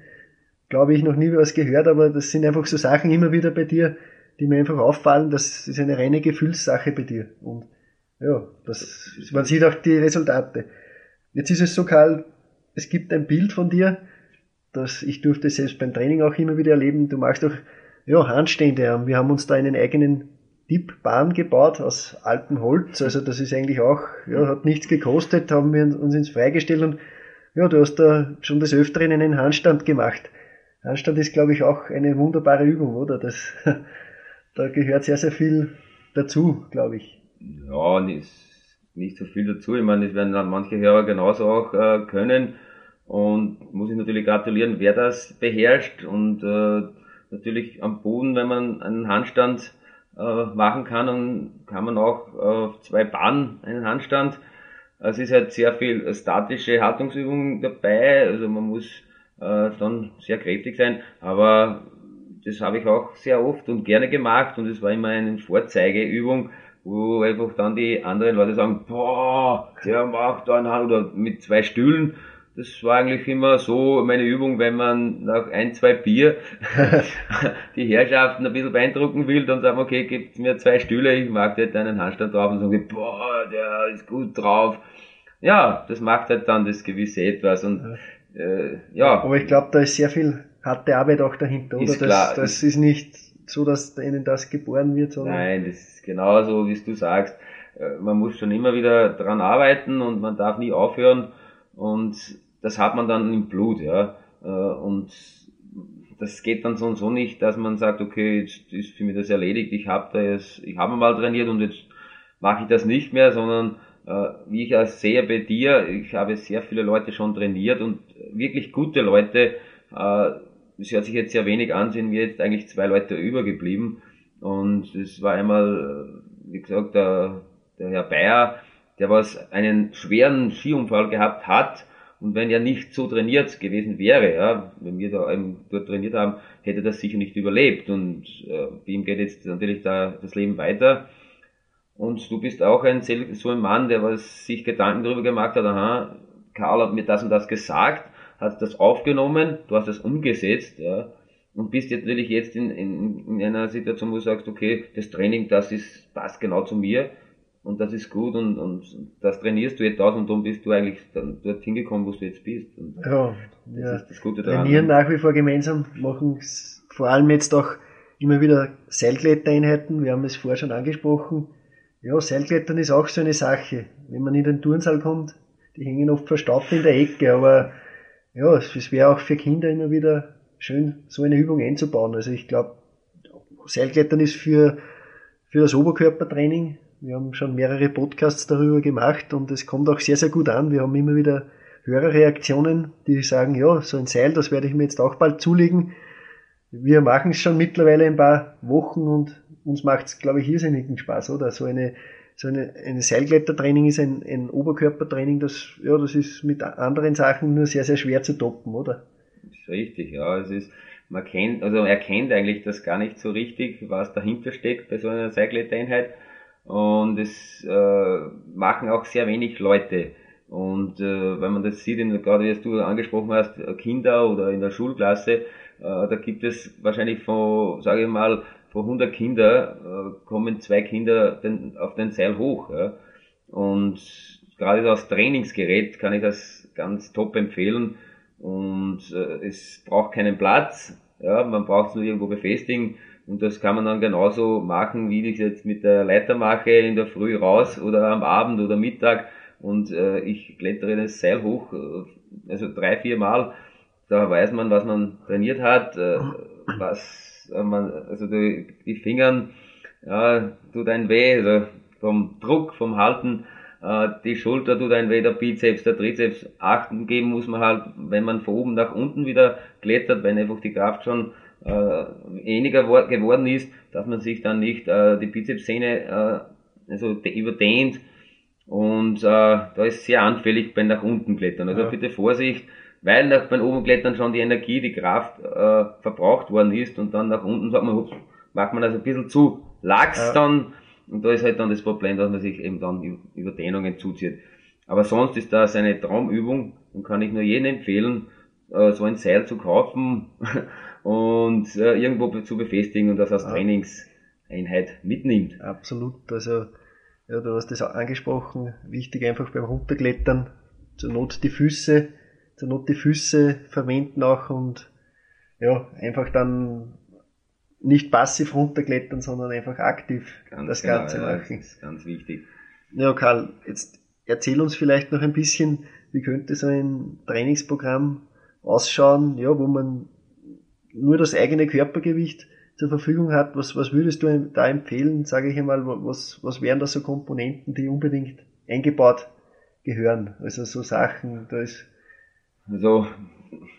glaube ich, noch nie was gehört, aber das sind einfach so Sachen immer wieder bei dir, die mir einfach auffallen, das ist eine reine Gefühlssache bei dir. Und ja, das, man sieht auch die Resultate. Jetzt ist es so, Karl, es gibt ein Bild von dir, das, ich durfte selbst beim Training auch immer wieder erleben, du machst doch ja, Handstände. Wir haben uns da einen eigenen Dip-Bahn gebaut aus altem Holz. Also das ist eigentlich auch, ja, hat nichts gekostet, haben wir uns ins Freigestellt und ja, du hast da schon des Öfteren einen Handstand gemacht. Handstand ist, glaube ich, auch eine wunderbare Übung, oder? Das, da gehört sehr, sehr viel dazu, glaube ich. Ja, nicht, nicht so viel dazu. Ich meine, das werden dann manche Hörer genauso auch äh, können. Und muss ich natürlich gratulieren, wer das beherrscht. Und äh, natürlich am Boden, wenn man einen Handstand äh, machen kann, dann kann man auch auf zwei Bahnen einen Handstand. Es ist halt sehr viel statische Haltungsübungen dabei, also man muss äh, dann sehr kräftig sein, aber das habe ich auch sehr oft und gerne gemacht und es war immer eine Vorzeigeübung, wo einfach dann die anderen Leute sagen, boah, der macht da einen Hand oder mit zwei Stühlen das war eigentlich immer so meine Übung, wenn man nach ein, zwei Bier die Herrschaften ein bisschen beeindrucken will, dann sagen wir, okay, gebt mir zwei Stühle, ich mag dir einen Handstand drauf und sagen, boah, der ist gut drauf. Ja, das macht halt dann das gewisse Etwas und äh, ja. Aber ich glaube, da ist sehr viel harte Arbeit auch dahinter, oder? Klar, das, das ist nicht so, dass ihnen das geboren wird, sondern. Nein, das ist genauso, wie du sagst. Äh, man muss schon immer wieder dran arbeiten und man darf nie aufhören und das hat man dann im Blut, ja. Äh, und das geht dann so und so nicht, dass man sagt, okay, jetzt ist für mich das erledigt, ich habe da jetzt, ich habe mal trainiert und jetzt mache ich das nicht mehr, sondern äh, wie ich ja sehe bei dir, ich habe sehr viele Leute schon trainiert und wirklich gute Leute, äh, es hört sich jetzt sehr wenig an, sind mir jetzt eigentlich zwei Leute übergeblieben und es war einmal, wie gesagt, der, der Herr Bayer, der was einen schweren Skiunfall gehabt hat Und wenn er nicht so trainiert gewesen wäre, ja, wenn wir da eben dort trainiert haben, hätte er das sicher nicht überlebt. Und äh, ihm geht jetzt natürlich da das Leben weiter. Und du bist auch ein so ein Mann, der was sich Gedanken darüber gemacht hat, aha, Karl hat mir das und das gesagt, hat das aufgenommen, du hast das umgesetzt, ja, und bist jetzt natürlich jetzt in, in, in einer Situation, wo du sagst, okay, das Training, das ist, passt genau zu mir und das ist gut und, und das trainierst du jetzt aus und dann bist du eigentlich dann dort hingekommen, wo du jetzt bist. Und ja, das ja. ist das Gute daran. Trainieren nach wie vor gemeinsam, machen vor allem jetzt auch immer wieder Seilklettereinheiten, wir haben es vorher schon angesprochen. Ja, Seilklettern ist auch so eine Sache. Wenn man in den Turnsaal kommt, die hängen oft verstaubt in der Ecke, aber ja, es wäre auch für Kinder immer wieder schön, so eine Übung einzubauen. Also ich glaube, Seilklettern ist für, für das Oberkörpertraining. Wir haben schon mehrere Podcasts darüber gemacht und es kommt auch sehr, sehr gut an. Wir haben immer wieder Hörerreaktionen, die sagen, ja, so ein Seil, das werde ich mir jetzt auch bald zulegen. Wir machen es schon mittlerweile ein paar Wochen und uns macht es, glaube ich, irrsinnigen Spaß, oder? So eine, so eine, eine Seilklettertraining ist ein, ein Oberkörpertraining, das, ja, das ist mit anderen Sachen nur sehr, sehr schwer zu toppen, oder? Ist richtig, ja. Es ist, man kennt, also er kennt eigentlich das gar nicht so richtig, was dahinter steckt bei so einer Seilklettereinheit. Und es äh, machen auch sehr wenig Leute. Und äh, wenn man das sieht, in, gerade wie du angesprochen hast, Kinder oder in der Schulklasse, äh, da gibt es wahrscheinlich von, sage ich mal, von 100 Kinder äh, kommen zwei Kinder den, auf den Seil hoch. Ja. Und gerade als Trainingsgerät kann ich das ganz top empfehlen. Und äh, es braucht keinen Platz, ja, man braucht es nur irgendwo befestigen. Und das kann man dann genauso machen, wie ich jetzt mit der Leiter mache, in der Früh raus oder am Abend oder Mittag. Und äh, ich klettere das Seil hoch, äh, also drei, vier Mal. Da weiß man, was man trainiert hat, äh, was äh, man, also die, die Fingern, ja, tut ein weh, also vom Druck, vom Halten, äh, die Schulter tut ein weh, der Bizeps, der Trizeps, achten geben muss man halt, wenn man von oben nach unten wieder klettert, wenn einfach die Kraft schon weniger geworden ist, dass man sich dann nicht äh, die Bizepssehne äh, also überdehnt und äh, da ist sehr anfällig beim nach unten klettern. Also ja. bitte Vorsicht, weil nach beim oben Klettern schon die Energie, die Kraft äh, verbraucht worden ist und dann nach unten sagt man, ups, macht man das ein bisschen zu lax ja. dann und da ist halt dann das Problem, dass man sich eben dann Überdehnungen zuzieht. Aber sonst ist das eine Traumübung und kann ich nur jedem empfehlen, äh, so ein Seil zu kaufen und äh, irgendwo zu befestigen und das als. Trainingseinheit mitnimmt. Absolut, also ja, du hast das auch angesprochen, wichtig einfach beim Runterklettern, zur Not die Füße zur Not die Füße verwenden auch und ja, einfach dann nicht passiv runterklettern, sondern einfach aktiv ganz das genau, Ganze machen. Ja, das ist ganz wichtig. Ja, Karl, jetzt erzähl uns vielleicht noch ein bisschen, wie könnte so ein Trainingsprogramm ausschauen, ja, wo man nur das eigene Körpergewicht zur Verfügung hat. Was, was würdest du da empfehlen, sage ich einmal, was, was wären da so Komponenten, die unbedingt eingebaut gehören? Also so Sachen, da ist also,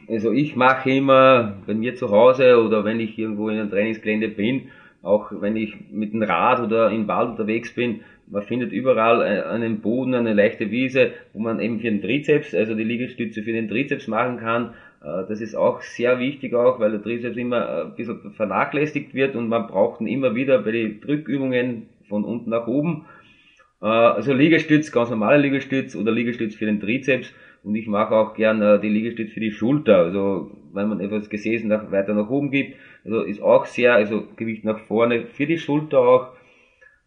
also ich mache immer bei mir zu Hause oder wenn ich irgendwo in einem Trainingsgelände bin, auch wenn ich mit dem Rad oder im Wald unterwegs bin, man findet überall einen Boden, eine leichte Wiese, wo man eben für den Trizeps, also die Liegestütze für den Trizeps machen kann. Äh, das ist auch sehr wichtig auch, weil der Trizeps immer ein bisschen vernachlässigt wird und man braucht ihn immer wieder bei den Drückübungen von unten nach oben. Äh, also Liegestütz, ganz normale Liegestütz oder Liegestütz für den Trizeps und ich mache auch gern äh, die Liegestütze für die Schulter. Also wenn man etwas Gesäßen nach, weiter nach oben gibt, also ist auch sehr, also Gewicht nach vorne für die Schulter auch.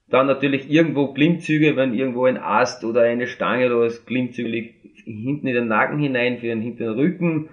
Dann natürlich irgendwo Klimmzüge, wenn irgendwo ein Ast oder eine Stange oder was Klimmzüge hinten in den Nacken hinein für den hinteren Rücken.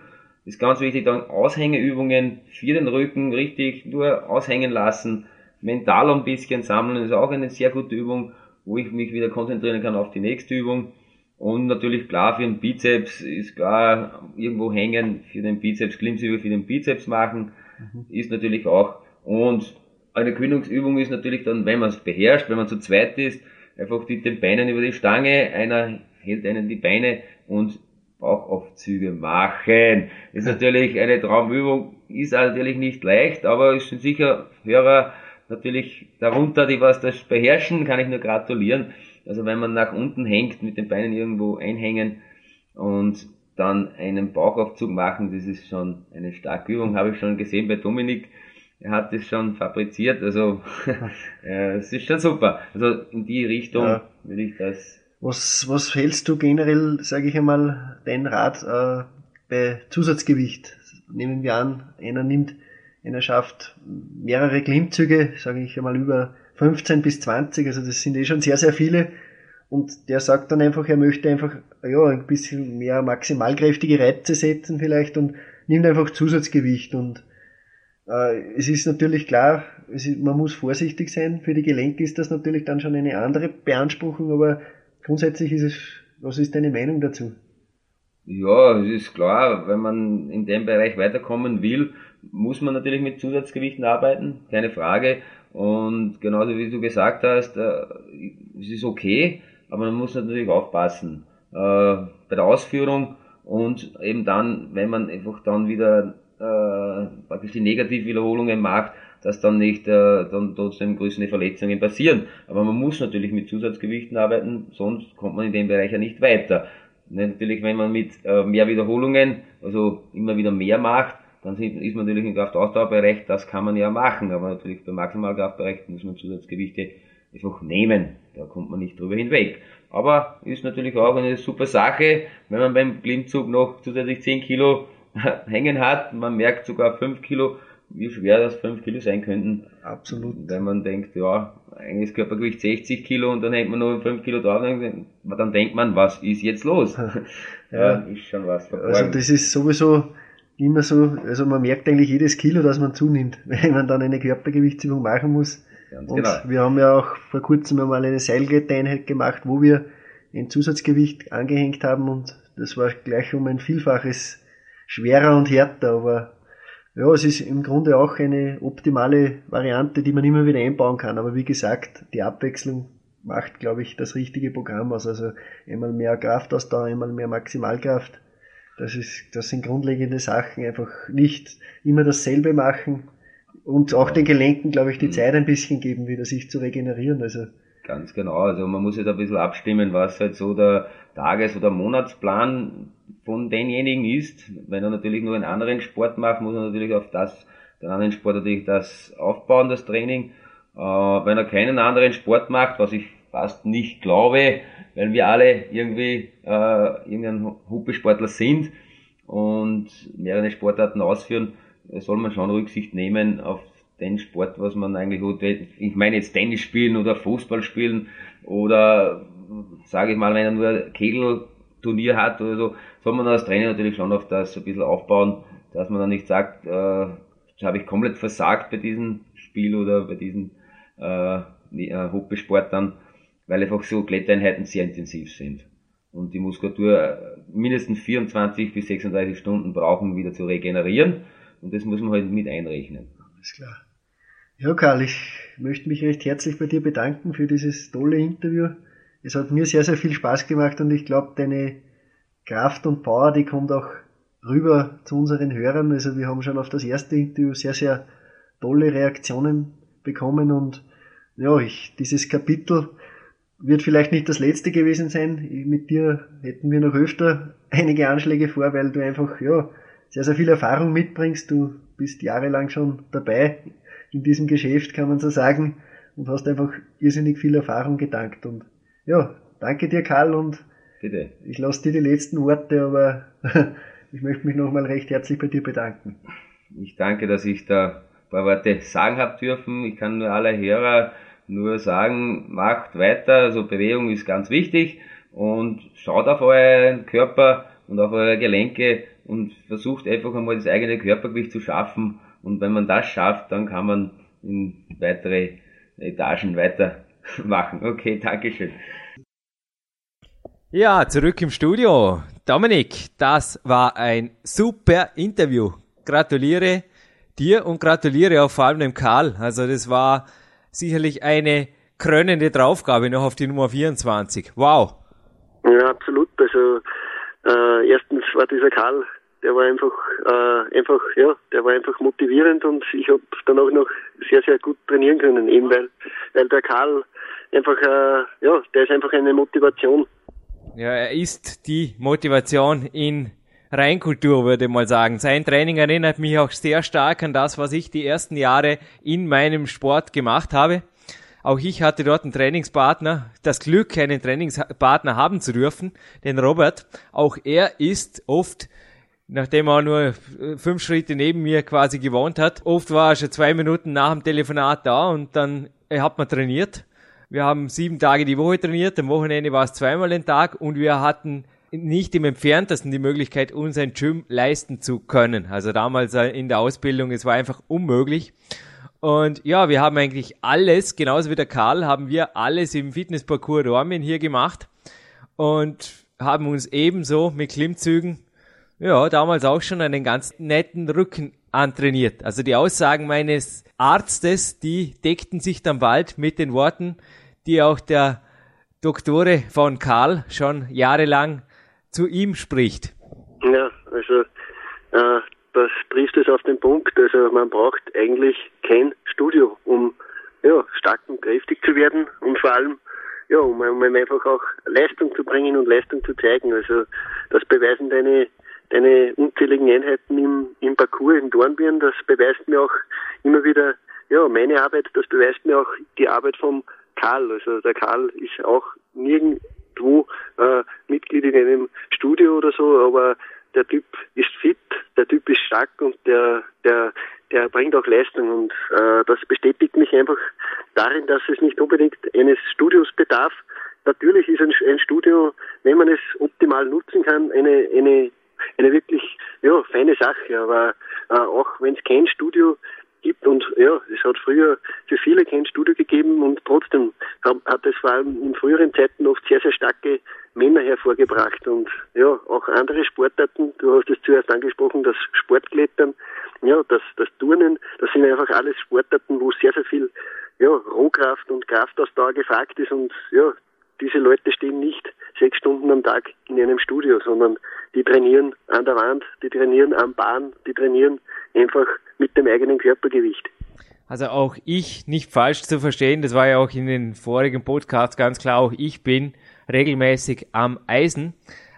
Ist ganz wichtig, dann Aushängeübungen für den Rücken richtig nur aushängen lassen. Mental ein bisschen sammeln ist auch eine sehr gute Übung, wo ich mich wieder konzentrieren kann auf die nächste Übung. Und natürlich klar für den Bizeps ist klar irgendwo hängen für den Bizeps, Klimmzüge für den Bizeps machen, mhm. ist natürlich auch. Und eine Kühlungsübung ist natürlich dann, wenn man es beherrscht, wenn man zu zweit ist, einfach mit den Beinen über die Stange, einer hält einen die Beine und Bauchaufzüge machen. Ist natürlich eine Traumübung, ist natürlich nicht leicht, aber es sind sicher Hörer natürlich darunter, die was das beherrschen, kann ich nur gratulieren. Also wenn man nach unten hängt, mit den Beinen irgendwo einhängen und dann einen Bauchaufzug machen, das ist schon eine starke Übung, habe ich schon gesehen bei Dominik. Er hat das schon fabriziert, also es ist schon super. Also in die Richtung ja. würde ich das. Was, was hältst du generell, sage ich einmal, dein Rat äh, bei Zusatzgewicht? Nehmen wir an, einer nimmt, einer schafft mehrere Klimmzüge, sage ich einmal über 15 bis 20, also das sind eh schon sehr, sehr viele und der sagt dann einfach, er möchte einfach ja, ein bisschen mehr maximalkräftige Reize setzen vielleicht und nimmt einfach Zusatzgewicht. Und äh, es ist natürlich klar, ist, man muss vorsichtig sein. Für die Gelenke ist das natürlich dann schon eine andere Beanspruchung, aber grundsätzlich ist es, was ist deine Meinung dazu? Ja, es ist klar, wenn man in dem Bereich weiterkommen will, muss man natürlich mit Zusatzgewichten arbeiten, keine Frage. Und genauso wie du gesagt hast, äh, es ist okay, aber man muss natürlich aufpassen äh, bei der Ausführung und eben dann, wenn man einfach dann wieder äh, praktisch die Negativwiederholungen macht, dass dann nicht äh, dann trotzdem größere Verletzungen passieren. Aber man muss natürlich mit Zusatzgewichten arbeiten, sonst kommt man in dem Bereich ja nicht weiter. Natürlich, wenn man mit äh, mehr Wiederholungen, also immer wieder mehr macht, dann ist man natürlich im Kraftausdauerbereich, das kann man ja machen, aber natürlich beim Maximalkraftbereich muss man Zusatzgewichte einfach nehmen. Da kommt man nicht drüber hinweg. Aber ist natürlich auch eine super Sache, wenn man beim Klimmzug noch zusätzlich 10 Kilo hängen hat. Man merkt sogar 5 Kilo, wie schwer das 5 Kilo sein könnten. Absolut. Wenn man denkt, ja, eigentlich ist Körpergewicht 60 Kilo und dann hängt man nur 5 Kilo drauf, dann denkt man, was ist jetzt los? ja, ist schon was verborgen. Also das ist sowieso immer so, also man merkt eigentlich jedes Kilo, das man zunimmt, wenn man dann eine Körpergewichtsübung machen muss Ganz und genau. wir haben ja auch vor kurzem einmal eine Seilgetteinheit gemacht, wo wir ein Zusatzgewicht angehängt haben und das war gleich um ein Vielfaches schwerer und härter, aber ja, es ist im Grunde auch eine optimale Variante, die man immer wieder einbauen kann. Aber wie gesagt, die Abwechslung macht, glaube ich, das richtige Programm aus. Also einmal mehr Kraftausdauer, einmal mehr Maximalkraft. Das ist, das sind grundlegende Sachen. Einfach nicht immer dasselbe machen, und auch den Gelenken, glaube ich, die mhm. Zeit ein bisschen geben, wieder sich zu regenerieren. Also Ganz genau. Also man muss jetzt ein bisschen abstimmen, was halt so der Tages- oder Monatsplan von denjenigen ist. Wenn er natürlich nur einen anderen Sport macht, muss er natürlich auf das, den anderen Sport natürlich das aufbauen, das Training. Äh, wenn er keinen anderen Sport macht, was ich fast nicht glaube, weil wir alle irgendwie äh, irgendein Huppesportler sind und mehrere Sportarten ausführen, soll man schon Rücksicht nehmen auf den Sport, was man eigentlich. Ich meine jetzt Tennis spielen oder Fußball spielen oder sage ich mal, wenn er nur Kegelturnier hat oder so, soll man als Trainer natürlich schon auf das ein bisschen aufbauen, dass man dann nicht sagt, äh, habe ich komplett versagt bei diesem Spiel oder bei diesen äh, äh Hobbysport dann, weil einfach so Kletteinheiten sehr intensiv sind und die Muskulatur mindestens 24 bis 36 Stunden brauchen, wieder zu regenerieren. Und das muss man halt mit einrechnen. Alles klar. Ja, Karl, ich möchte mich recht herzlich bei dir bedanken für dieses tolle Interview. Es hat mir sehr, sehr viel Spaß gemacht und ich glaube, deine Kraft und Power, die kommt auch rüber zu unseren Hörern. Also wir haben schon auf das erste Interview sehr, sehr tolle Reaktionen bekommen und ja, ich, dieses Kapitel wird vielleicht nicht das letzte gewesen sein. Mit dir hätten wir noch öfter einige Anschläge vor, weil du einfach, ja, sehr, sehr viel Erfahrung mitbringst. Du bist jahrelang schon dabei in diesem Geschäft, kann man so sagen, und hast einfach irrsinnig viel Erfahrung gedankt. Und ja, danke dir, Karl, und Bitte. ich lasse dir die letzten Worte, aber ich möchte mich nochmal recht herzlich bei dir bedanken. Ich danke, dass ich da ein paar Worte sagen habe dürfen. Ich kann nur alle Hörer nur sagen, macht weiter, also Bewegung ist ganz wichtig und schaut auf euren Körper und auf eure Gelenke und versucht einfach einmal das eigene Körpergewicht zu schaffen. Und wenn man das schafft, dann kann man in weitere Etagen weitermachen. Okay, Dankeschön. Ja, zurück im Studio. Dominik, das war ein super Interview. Gratuliere dir und gratuliere auch vor allem dem Karl. Also das war sicherlich eine krönende Draufgabe noch auf die Nummer 24. Wow. Ja, absolut. Also äh, erstens war dieser Karl der war einfach, äh, einfach, ja, der war einfach motivierend und ich habe dann auch noch sehr, sehr gut trainieren können, eben weil, weil der Karl einfach, äh, ja, der ist einfach eine Motivation. Ja, er ist die Motivation in Reinkultur, würde ich mal sagen. Sein Training erinnert mich auch sehr stark an das, was ich die ersten Jahre in meinem Sport gemacht habe. Auch ich hatte dort einen Trainingspartner, das Glück, einen Trainingspartner haben zu dürfen, den Robert. Auch er ist oft, nachdem er nur fünf Schritte neben mir quasi gewohnt hat, oft war er schon zwei Minuten nach dem Telefonat da und dann hat man trainiert. Wir haben sieben Tage die Woche trainiert, am Wochenende war es zweimal den Tag und wir hatten nicht im entferntesten die Möglichkeit, uns ein Gym leisten zu können. Also damals in der Ausbildung, es war einfach unmöglich. Und ja, wir haben eigentlich alles, genauso wie der Karl, haben wir alles im Fitnessparcours Dormien hier gemacht und haben uns ebenso mit Klimmzügen, ja, damals auch schon einen ganz netten Rücken antrainiert. Also die Aussagen meines Arztes, die deckten sich dann bald mit den Worten, die auch der Doktore von Karl schon jahrelang zu ihm spricht. Ja, also äh, das trifft es auf den Punkt. Also man braucht eigentlich kein Studio, um ja, stark und kräftig zu werden und vor allem ja, um, um einfach auch Leistung zu bringen und Leistung zu zeigen. Also das beweisen deine deine unzähligen Einheiten im, im Parcours in Dornbirn, das beweist mir auch immer wieder, ja, meine Arbeit, das beweist mir auch die Arbeit vom Karl. Also der Karl ist auch nirgendwo äh, Mitglied in einem Studio oder so, aber der Typ ist fit, der Typ ist stark und der, der, der bringt auch Leistung und äh, das bestätigt mich einfach darin, dass es nicht unbedingt eines Studios bedarf. Natürlich ist ein, ein Studio, wenn man es optimal nutzen kann, eine, eine, eine wirklich ja, feine Sache, aber äh, auch wenn es kein Studio gibt und ja, es hat früher für viele kein Studio gegeben und trotzdem hat es vor allem in früheren Zeiten oft sehr, sehr starke Männer hervorgebracht und ja, auch andere Sportarten, du hast es zuerst angesprochen, das Sportklettern, ja, das, das Turnen, das sind einfach alles Sportarten, wo sehr, sehr viel ja, Rohkraft und Kraftausdauer gefragt ist und ja, diese Leute stehen nicht sechs Stunden am Tag in einem Studio, sondern die trainieren an der Wand, die trainieren am Bahn, die trainieren einfach mit dem eigenen Körpergewicht. Also auch ich, nicht falsch zu verstehen, das war ja auch in den vorigen Podcasts ganz klar, auch ich bin regelmäßig am Eisen.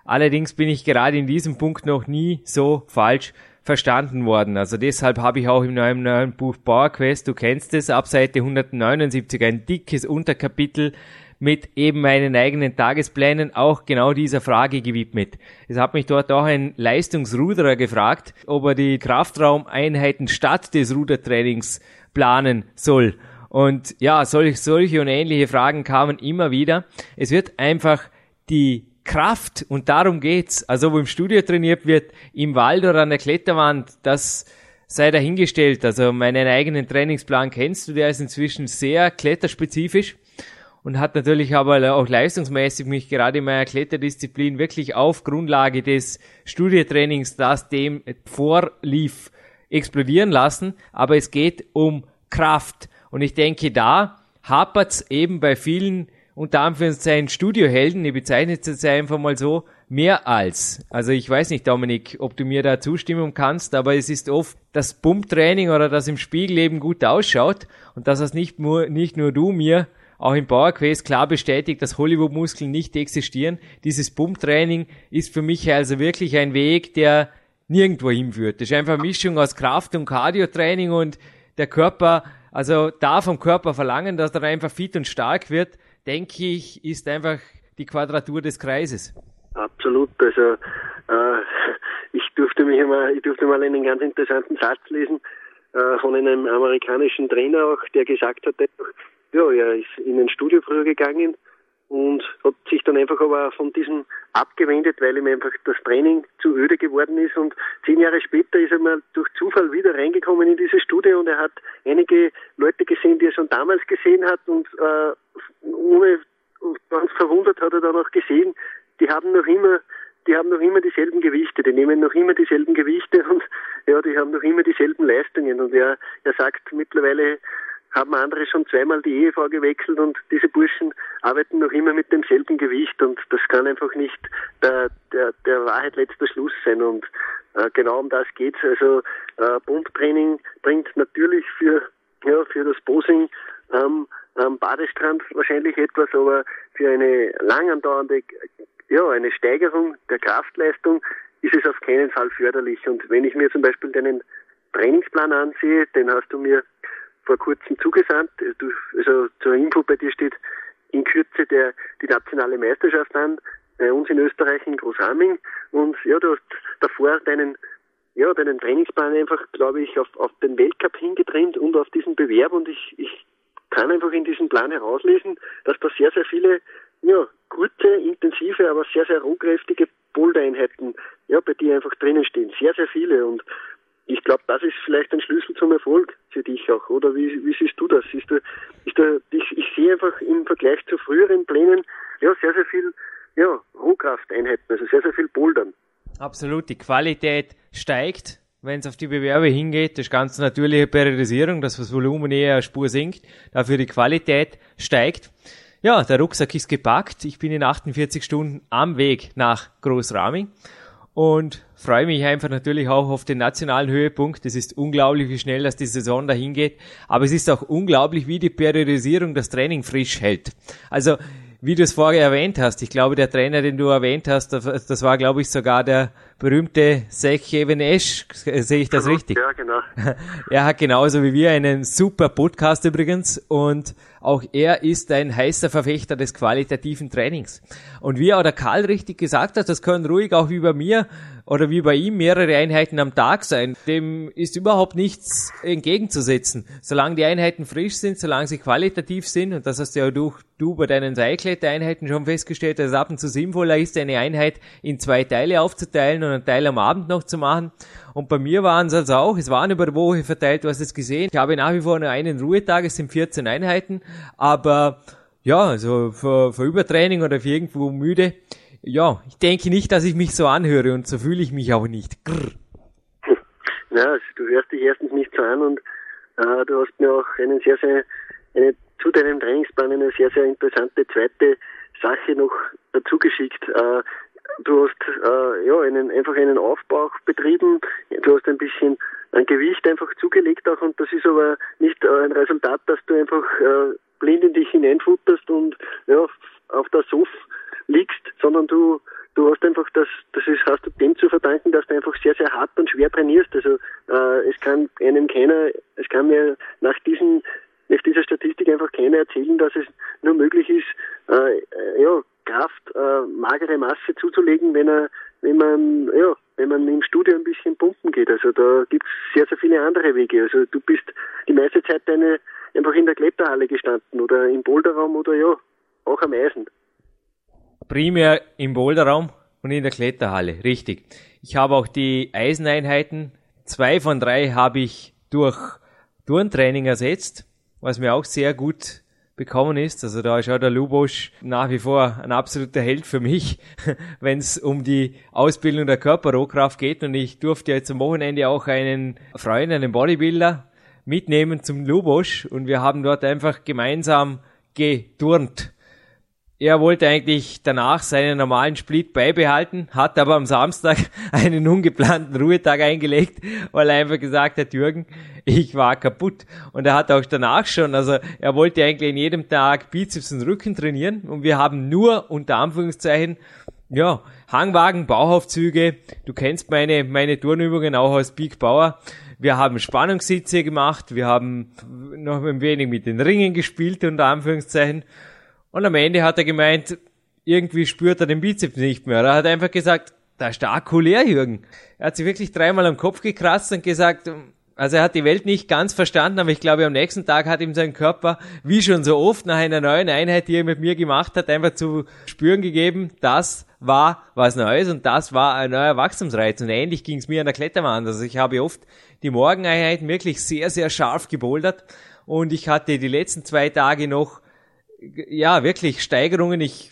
Allerdings bin ich gerade in diesem Punkt noch nie so falsch verstanden worden. Also deshalb habe ich auch in meinem neuen Buch Power Quest, du kennst es, ab Seite 179 ein dickes Unterkapitel mit eben meinen eigenen Tagesplänen auch genau dieser Frage gewidmet. Es hat mich dort auch ein Leistungsruderer gefragt, ob er die Kraftraumeinheiten statt des Rudertrainings planen soll. Und ja, solch, solche und ähnliche Fragen kamen immer wieder. Es wird einfach die Kraft, und darum geht's, also wo im Studio trainiert wird, im Wald oder an der Kletterwand, das sei dahingestellt. Also meinen eigenen Trainingsplan kennst du, der ist inzwischen sehr kletterspezifisch und hat natürlich aber auch leistungsmäßig mich gerade in meiner Kletterdisziplin wirklich auf Grundlage des Studietrainings, das dem vorlief, explodieren lassen. Aber es geht um Kraft. Und ich denke, da hapert's eben bei vielen unter Anführungszeichen Studiohelden, ich bezeichne es jetzt einfach mal so, mehr als. Also ich weiß nicht, Dominik, ob du mir da zustimmen kannst, aber es ist oft das Pumptraining oder das im Spiegel eben gut ausschaut und dass das nicht nur, nicht nur du mir auch im PowerQuest klar bestätigt, dass Hollywood-Muskeln nicht existieren. Dieses Pumptraining ist für mich also wirklich ein Weg, der nirgendwo hinführt. Das ist einfach eine Mischung aus Kraft- und Cardio-Training und der Körper, also da vom Körper verlangen, dass er einfach fit und stark wird, denke ich, ist einfach die Quadratur des Kreises. Absolut. Also äh, ich durfte mich immer, ich durfte mal einen ganz interessanten Satz lesen äh, von einem amerikanischen Trainer auch, der gesagt hat, ja, er ist in ein Studio früher gegangen und hat sich dann einfach aber von diesem abgewendet, weil ihm einfach das Training zu öde geworden ist. Und zehn Jahre später ist er mal durch Zufall wieder reingekommen in dieses Studio und er hat einige Leute gesehen, die er schon damals gesehen hat und äh, ohne ganz verwundert hat er dann auch gesehen, die haben noch immer die haben noch immer dieselben Gewichte, die nehmen noch immer dieselben Gewichte und ja, die haben noch immer dieselben Leistungen und er, er sagt mittlerweile haben andere schon zweimal die Ehefrau gewechselt und diese Burschen arbeiten noch immer mit demselben Gewicht und das kann einfach nicht der, der, der Wahrheit letzter Schluss sein und äh, genau um das geht's. Also äh, Pumptraining bringt natürlich für ja, für das Posing ähm, am Badestrand wahrscheinlich etwas, aber für eine lang andauernde ja, eine Steigerung der Kraftleistung ist es auf keinen Fall förderlich. Und wenn ich mir zum Beispiel deinen Trainingsplan ansehe, den hast du mir vor kurzem zugesandt. Du, also zur Info bei dir steht in Kürze der, die nationale Meisterschaft an, bei uns in Österreich in Großarming. Und ja, du hast davor deinen, ja, deinen Trainingsplan einfach, glaube ich, auf, auf den Weltcup hingetrennt und auf diesen Bewerb. Und ich, ich kann einfach in diesem Plan herauslesen, dass da sehr, sehr viele, ja, gute, intensive, aber sehr, sehr rohkräftige Boulder-Einheiten, ja, bei dir einfach drinnen stehen. Sehr, sehr viele. Und ich glaube, das ist vielleicht ein Schlüssel zum Erfolg für dich auch, oder? Wie, wie siehst du das? Ist da, ist da, ich, ich sehe einfach im Vergleich zu früheren Plänen, ja, sehr, sehr viel, ja, Rohkrafteinheiten, also sehr, sehr viel Bouldern. Absolut, die Qualität steigt, wenn es auf die Bewerbe hingeht. Das ist ganz natürliche Periodisierung, dass das Volumen eher eine Spur sinkt, dafür die Qualität steigt. Ja, der Rucksack ist gepackt. Ich bin in 48 Stunden am Weg nach Großraming und freue mich einfach natürlich auch auf den nationalen Höhepunkt. Es ist unglaublich, wie schnell das die Saison dahin geht, aber es ist auch unglaublich, wie die Periodisierung das Training frisch hält. Also wie du es vorher erwähnt hast, ich glaube, der Trainer, den du erwähnt hast, das war, glaube ich, sogar der berühmte Sech Evenesh, sehe ich das genau, richtig? Ja, genau. Er hat genauso wie wir einen super Podcast übrigens und auch er ist ein heißer Verfechter des qualitativen Trainings. Und wie auch der Karl richtig gesagt hat, das können ruhig auch wie bei mir oder wie bei ihm mehrere Einheiten am Tag sein. Dem ist überhaupt nichts entgegenzusetzen. Solange die Einheiten frisch sind, solange sie qualitativ sind, und das hast ja du, du bei deinen Seilklettereinheiten schon festgestellt, dass es ab und zu sinnvoller ist, eine Einheit in zwei Teile aufzuteilen und einen Teil am Abend noch zu machen. Und bei mir waren es also auch, es waren über die Woche verteilt, du hast es gesehen. Ich habe nach wie vor nur einen Ruhetag, es sind 14 Einheiten, aber ja, also für, für Übertraining oder für irgendwo müde, ja, ich denke nicht, dass ich mich so anhöre und so fühle ich mich auch nicht. Grrr. Ja, also du hörst dich erstens nicht so an und äh, du hast mir auch einen sehr, sehr, eine, zu deinem Trainingsplan eine sehr, sehr interessante zweite Sache noch dazu geschickt. Äh, du hast äh, ja einen, einfach einen Aufbau betrieben, du hast ein bisschen ein Gewicht einfach zugelegt auch und das ist aber nicht äh, ein Resultat, dass du einfach äh, blind in dich hineinfutterst und ja, auf der Sof liegst, sondern du du hast einfach das, das ist, hast du dem zu verdanken, dass du einfach sehr, sehr hart und schwer trainierst. Also äh, es kann einem keiner, es kann mir nach diesen nach dieser Statistik einfach keiner erzählen, dass es nur möglich ist, äh, äh ja, Kraft, äh, magere Masse zuzulegen, wenn er, wenn man, ja, wenn man im Studio ein bisschen pumpen geht. Also da gibt es sehr, sehr viele andere Wege. Also du bist die meiste Zeit deine einfach in der Kletterhalle gestanden oder im Boulderraum oder ja, auch am Eisen primär im Boulderraum und in der Kletterhalle, richtig. Ich habe auch die Eiseneinheiten, zwei von drei habe ich durch Turntraining ersetzt, was mir auch sehr gut bekommen ist. Also da ist auch der Lubosch nach wie vor ein absoluter Held für mich, wenn es um die Ausbildung der Körperrohkraft geht. Und ich durfte jetzt am Wochenende auch einen Freund, einen Bodybuilder mitnehmen zum Lubosch und wir haben dort einfach gemeinsam geturnt. Er wollte eigentlich danach seinen normalen Split beibehalten, hat aber am Samstag einen ungeplanten Ruhetag eingelegt, weil er einfach gesagt hat, Jürgen, ich war kaputt. Und er hat auch danach schon, also er wollte eigentlich in jedem Tag Bizeps und Rücken trainieren und wir haben nur unter Anführungszeichen, ja, Hangwagen, Bauaufzüge, du kennst meine, meine Turnübungen auch als Big Bauer. Wir haben Spannungssitze gemacht, wir haben noch ein wenig mit den Ringen gespielt, unter Anführungszeichen. Und am Ende hat er gemeint, irgendwie spürt er den Bizeps nicht mehr. Er hat einfach gesagt, da ist der Akku leer, Jürgen. Er hat sich wirklich dreimal am Kopf gekratzt und gesagt, also er hat die Welt nicht ganz verstanden, aber ich glaube, am nächsten Tag hat ihm sein Körper, wie schon so oft nach einer neuen Einheit, die er mit mir gemacht hat, einfach zu spüren gegeben, das war was Neues und das war ein neuer Wachstumsreiz. Und ähnlich ging es mir an der Kletterwand. Also ich habe oft die Morgeneinheiten wirklich sehr, sehr scharf gebouldert und ich hatte die letzten zwei Tage noch ja, wirklich Steigerungen. Ich,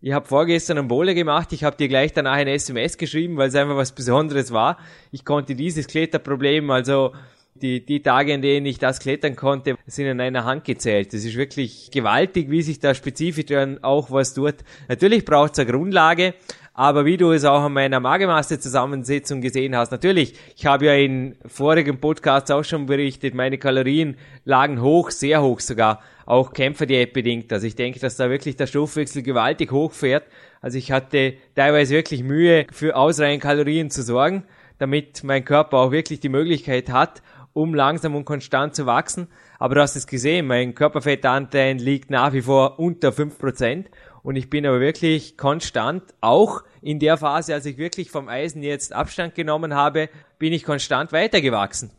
ich habe vorgestern einen Bowler gemacht, ich habe dir gleich danach ein SMS geschrieben, weil es einfach was Besonderes war. Ich konnte dieses Kletterproblem, also die, die Tage, in denen ich das klettern konnte, sind an einer Hand gezählt. Das ist wirklich gewaltig, wie sich da spezifisch dann auch was tut. Natürlich braucht es eine Grundlage, aber wie du es auch an meiner Magemasse-Zusammensetzung gesehen hast, natürlich, ich habe ja in vorigen Podcasts auch schon berichtet, meine Kalorien lagen hoch, sehr hoch sogar, auch Kämpferdiät bedingt. Also ich denke, dass da wirklich der Stoffwechsel gewaltig hochfährt. Also ich hatte teilweise wirklich Mühe, für ausreichend Kalorien zu sorgen, damit mein Körper auch wirklich die Möglichkeit hat, um langsam und konstant zu wachsen. Aber du hast es gesehen, mein Körperfettanteil liegt nach wie vor unter 5%. Und ich bin aber wirklich konstant, auch in der Phase, als ich wirklich vom Eisen jetzt Abstand genommen habe, bin ich konstant weitergewachsen.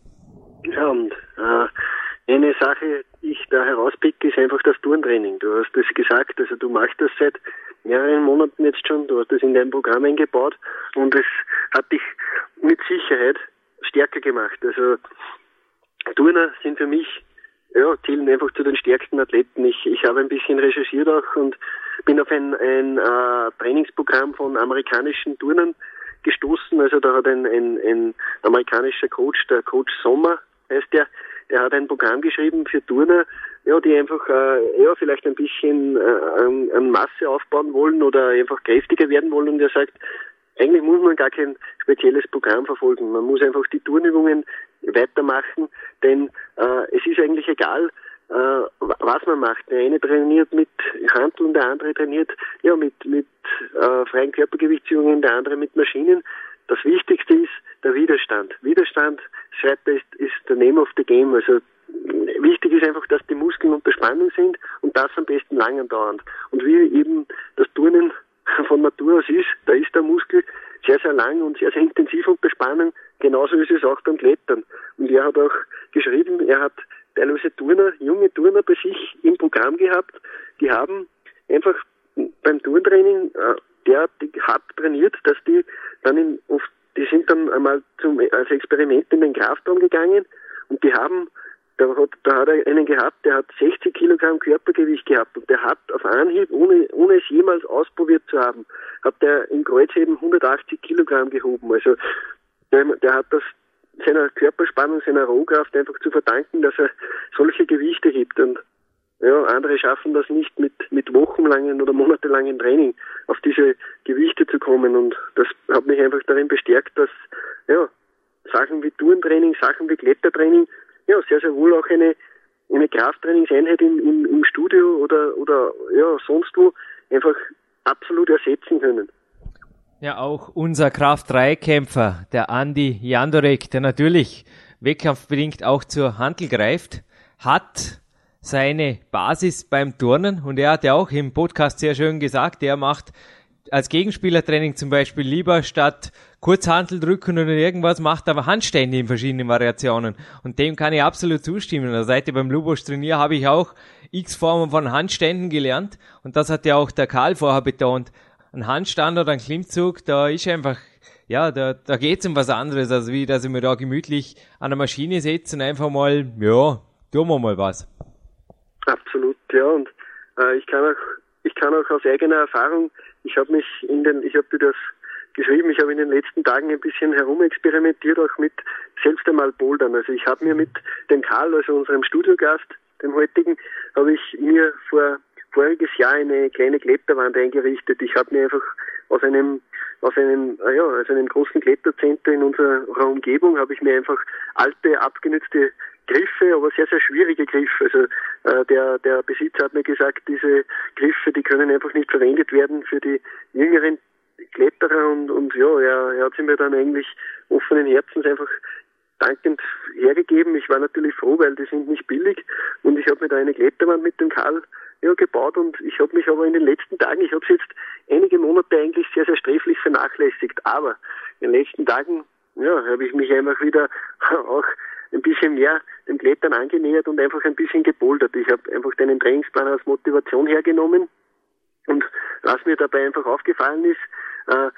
Ja, und äh, eine Sache, die ich da herauspicke, ist einfach das Turntraining. Du hast es gesagt, also du machst das seit mehreren Monaten jetzt schon, du hast das in dein Programm eingebaut und es hat dich mit Sicherheit stärker gemacht. Also Turner sind für mich ja, zählen einfach zu den stärksten Athleten. Ich, ich habe ein bisschen recherchiert auch und bin auf ein, ein äh, Trainingsprogramm von amerikanischen Turnern gestoßen. Also da hat ein, ein, ein amerikanischer Coach, der Coach Sommer heißt der, der hat ein Programm geschrieben für Turner, ja, die einfach äh, ja vielleicht ein bisschen äh, an, an Masse aufbauen wollen oder einfach kräftiger werden wollen. Und er sagt, eigentlich muss man gar kein spezielles Programm verfolgen. Man muss einfach die Turnübungen weitermachen, denn äh, es ist eigentlich egal, äh, was man macht. Der eine trainiert mit Handeln, der andere trainiert ja mit mit äh, freien Körpergewichtsübungen, der andere mit Maschinen. Das Wichtigste ist der Widerstand. Widerstand, schreibt er, ist, ist der Name of the Game. Also wichtig ist einfach, dass die Muskeln unter Spannung sind und das am besten lang andauernd. Und wie eben das Turnen von Natur aus ist, da ist der Muskel sehr, sehr lang und sehr, sehr intensiv unter Spannung. Genauso ist es auch beim Klettern. Und er hat auch geschrieben, er hat teilweise Turner, junge Turner bei sich im Programm gehabt, die haben einfach beim Turntraining äh, derartig hart trainiert, dass die dann in, oft, die sind dann einmal zum, als Experiment in den Kraftraum gegangen und die haben da hat, da hat er einen gehabt, der hat 60 Kilogramm Körpergewicht gehabt und der hat auf Anhieb, ohne, ohne es jemals ausprobiert zu haben, hat der im Kreuzheben 180 Kilogramm gehoben. Also der, der hat das seiner Körperspannung, seiner Rohkraft einfach zu verdanken, dass er solche Gewichte hebt. Und ja, andere schaffen das nicht mit, mit wochenlangen oder monatelangen Training auf diese Gewichte zu kommen. Und das hat mich einfach darin bestärkt, dass ja, Sachen wie Tourentraining, Sachen wie Klettertraining, ja, sehr, sehr wohl auch eine, eine Krafttrainingseinheit im, im, im Studio oder, oder ja, sonst wo einfach absolut ersetzen können. Ja, auch unser Kraft-3-Kämpfer, der Andi Jandorek, der natürlich wettkampfbedingt auch zur Handel greift, hat seine Basis beim Turnen und er hat ja auch im Podcast sehr schön gesagt, er macht als Gegenspielertraining zum Beispiel lieber statt Kurzhantel drücken oder irgendwas, macht aber Handstände in verschiedenen Variationen. Und dem kann ich absolut zustimmen. Also seit ich beim Lubosch trainiere, habe ich auch x Formen von Handständen gelernt. Und das hat ja auch der Karl vorher betont ein Handstand oder ein Klimmzug, da ist einfach, ja, da, da geht's um was anderes, als wie, dass ich mir da gemütlich an der Maschine setze und einfach mal, ja, tun wir mal was. Absolut, ja, und äh, ich kann auch, ich kann auch aus eigener Erfahrung, ich habe mich in den, ich habe dir das geschrieben, ich habe in den letzten Tagen ein bisschen herumexperimentiert, auch mit selbst einmal Bouldern. Also ich habe mir mit dem Karl, also unserem Studiogast, dem heutigen, habe ich mir vor voriges Jahr eine kleine Kletterwand eingerichtet. Ich habe mir einfach aus einem aus einem äh, ja, aus einem großen Klettercenter in unserer Umgebung habe ich mir einfach alte abgenützte Griffe, aber sehr sehr schwierige Griffe. Also äh, der der Besitzer hat mir gesagt, diese Griffe, die können einfach nicht verwendet werden für die jüngeren Kletterer und und ja, er, er hat sie mir dann eigentlich offenen Herzens einfach dankend hergegeben. Ich war natürlich froh, weil die sind nicht billig und ich habe mir da eine Kletterwand mit dem Karl ja, gebaut und ich habe mich aber in den letzten Tagen, ich habe es jetzt einige Monate eigentlich sehr, sehr sträflich vernachlässigt, aber in den letzten Tagen ja, habe ich mich einfach wieder auch ein bisschen mehr dem Klettern angenähert und einfach ein bisschen gepoltert. Ich habe einfach deinen Trainingsplan als Motivation hergenommen und was mir dabei einfach aufgefallen ist, äh,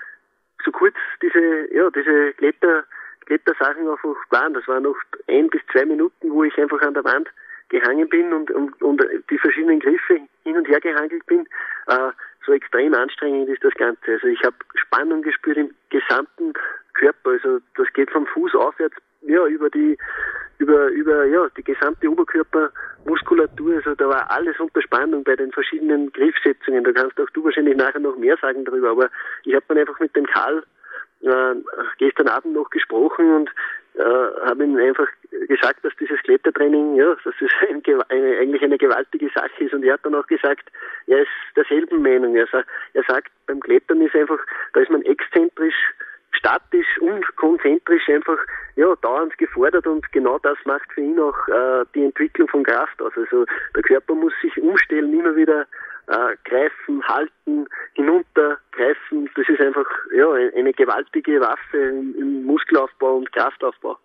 so kurz diese, ja, diese Kletter, Klettersachen einfach waren, das waren noch ein bis zwei Minuten, wo ich einfach an der Wand gehangen bin und, und, und die verschiedenen Griffe hin und her gehangelt bin, äh, so extrem anstrengend ist das Ganze. Also ich habe Spannung gespürt im gesamten Körper. Also das geht vom Fuß aufwärts ja, über die über über ja die gesamte Oberkörpermuskulatur. Also da war alles unter Spannung bei den verschiedenen Griffsetzungen. Da kannst auch du wahrscheinlich nachher noch mehr sagen darüber. Aber ich habe dann einfach mit dem Karl äh, gestern Abend noch gesprochen und äh, habe ihm einfach gesagt, dass dieses Klettertraining, ja, dass es ein, eine, eigentlich eine gewaltige Sache ist. Und er hat dann auch gesagt, er ist derselben Meinung. Er, er sagt, beim Klettern ist einfach, da ist man exzentrisch, statisch und konzentrisch einfach ja dauernd gefordert und genau das macht für ihn auch äh, die Entwicklung von Kraft aus. Also der Körper muss sich umstellen, immer wieder äh, greifen, halten, hinunter, greifen. Das ist einfach ja eine gewaltige Waffe im, im Muskelaufbau und Kraftaufbau.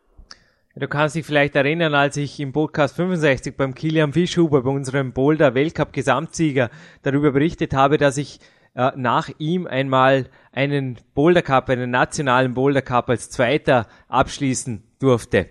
Du kannst dich vielleicht erinnern, als ich im Podcast 65 beim Kilian Fischhuber, bei unserem Boulder Weltcup Gesamtsieger, darüber berichtet habe, dass ich äh, nach ihm einmal einen Boulder Cup, einen nationalen Boulder Cup als Zweiter abschließen durfte.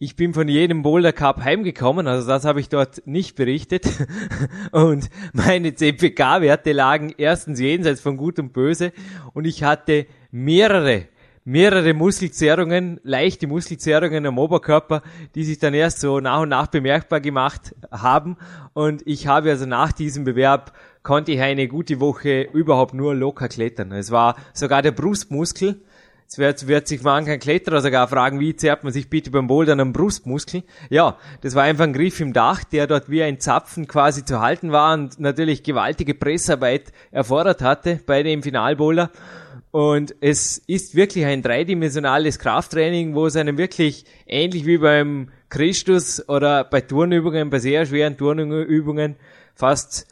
Ich bin von jedem Boulder Cup heimgekommen, also das habe ich dort nicht berichtet. Und meine CPK-Werte lagen erstens jenseits von Gut und Böse und ich hatte mehrere mehrere Muskelzerrungen, leichte Muskelzerrungen am Oberkörper, die sich dann erst so nach und nach bemerkbar gemacht haben. Und ich habe also nach diesem Bewerb konnte ich eine gute Woche überhaupt nur locker klettern. Es war sogar der Brustmuskel. Jetzt wird, wird sich mancher Kletterer sogar fragen, wie zerrt man sich bitte beim Bouldern am Brustmuskel? Ja, das war einfach ein Griff im Dach, der dort wie ein Zapfen quasi zu halten war und natürlich gewaltige Pressarbeit erfordert hatte bei dem Finalboulder. Und es ist wirklich ein dreidimensionales Krafttraining, wo es einem wirklich ähnlich wie beim Christus oder bei Turnübungen, bei sehr schweren Turnübungen fast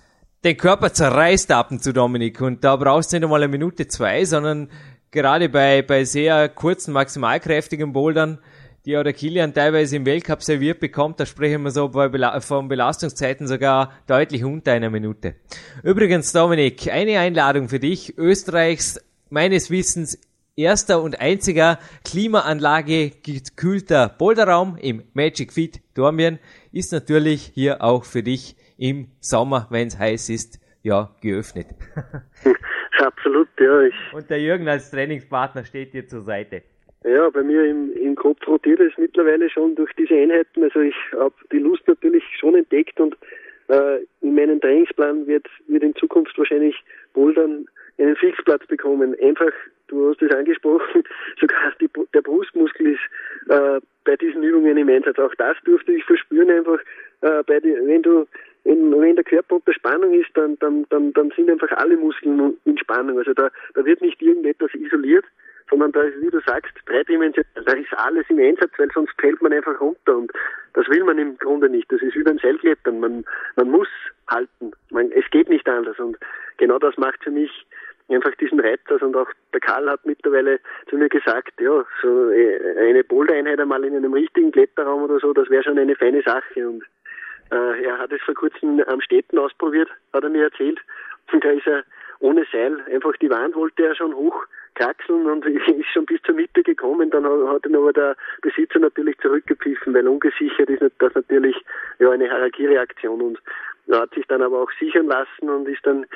den Körper zerreißt ab und zu, Dominik. Und da brauchst du nicht einmal eine Minute zwei, sondern gerade bei, bei sehr kurzen, maximalkräftigen Bouldern, die auch der Kilian teilweise im Weltcup serviert bekommt, da sprechen wir so bei von Belastungszeiten sogar deutlich unter einer Minute. Übrigens, Dominik, eine Einladung für dich. Österreichs meines Wissens erster und einziger Klimaanlage gekühlter Boulderraum im Magic Fit Dormien ist natürlich hier auch für dich im Sommer, wenn es heiß ist, ja, geöffnet. Absolut, ja. Ich und der Jürgen als Trainingspartner steht dir zur Seite. Ja, bei mir im, im Kopf rotiert es mittlerweile schon durch diese Einheiten. Also ich habe die Lust natürlich schon entdeckt und äh, in meinem Trainingsplan wird, wird in Zukunft wahrscheinlich Bouldern einen Fixplatz bekommen. Einfach, du hast es angesprochen, sogar die, der Brustmuskel ist äh, bei diesen Übungen im Einsatz. Auch das durfte ich verspüren einfach, äh, bei die, wenn du wenn, wenn der Körper unter Spannung ist, dann, dann, dann, dann sind einfach alle Muskeln in Spannung. Also da, da wird nicht irgendetwas isoliert, sondern da ist, wie du sagst, dreidimensional, da ist alles im Einsatz, weil sonst fällt man einfach runter und das will man im Grunde nicht. Das ist wie beim Seilklettern. Man, man muss halten. Man, es geht nicht anders und genau das macht für mich einfach diesen Reiz aus und auch der Karl hat mittlerweile zu mir gesagt, ja, so äh, eine Boulder-Einheit einmal in einem richtigen Kletterraum oder so, das wäre schon eine feine Sache und äh, er hat es vor kurzem am Städten ausprobiert, hat er mir erzählt. Und da ist er ohne Seil, einfach die Wand wollte er schon hochkraxeln und ist schon bis zur Mitte gekommen, dann hat ihn aber der Besitzer natürlich zurückgepfiffen, weil ungesichert ist das natürlich ja eine Harakiri-Aktion. Und er hat sich dann aber auch sichern lassen und ist dann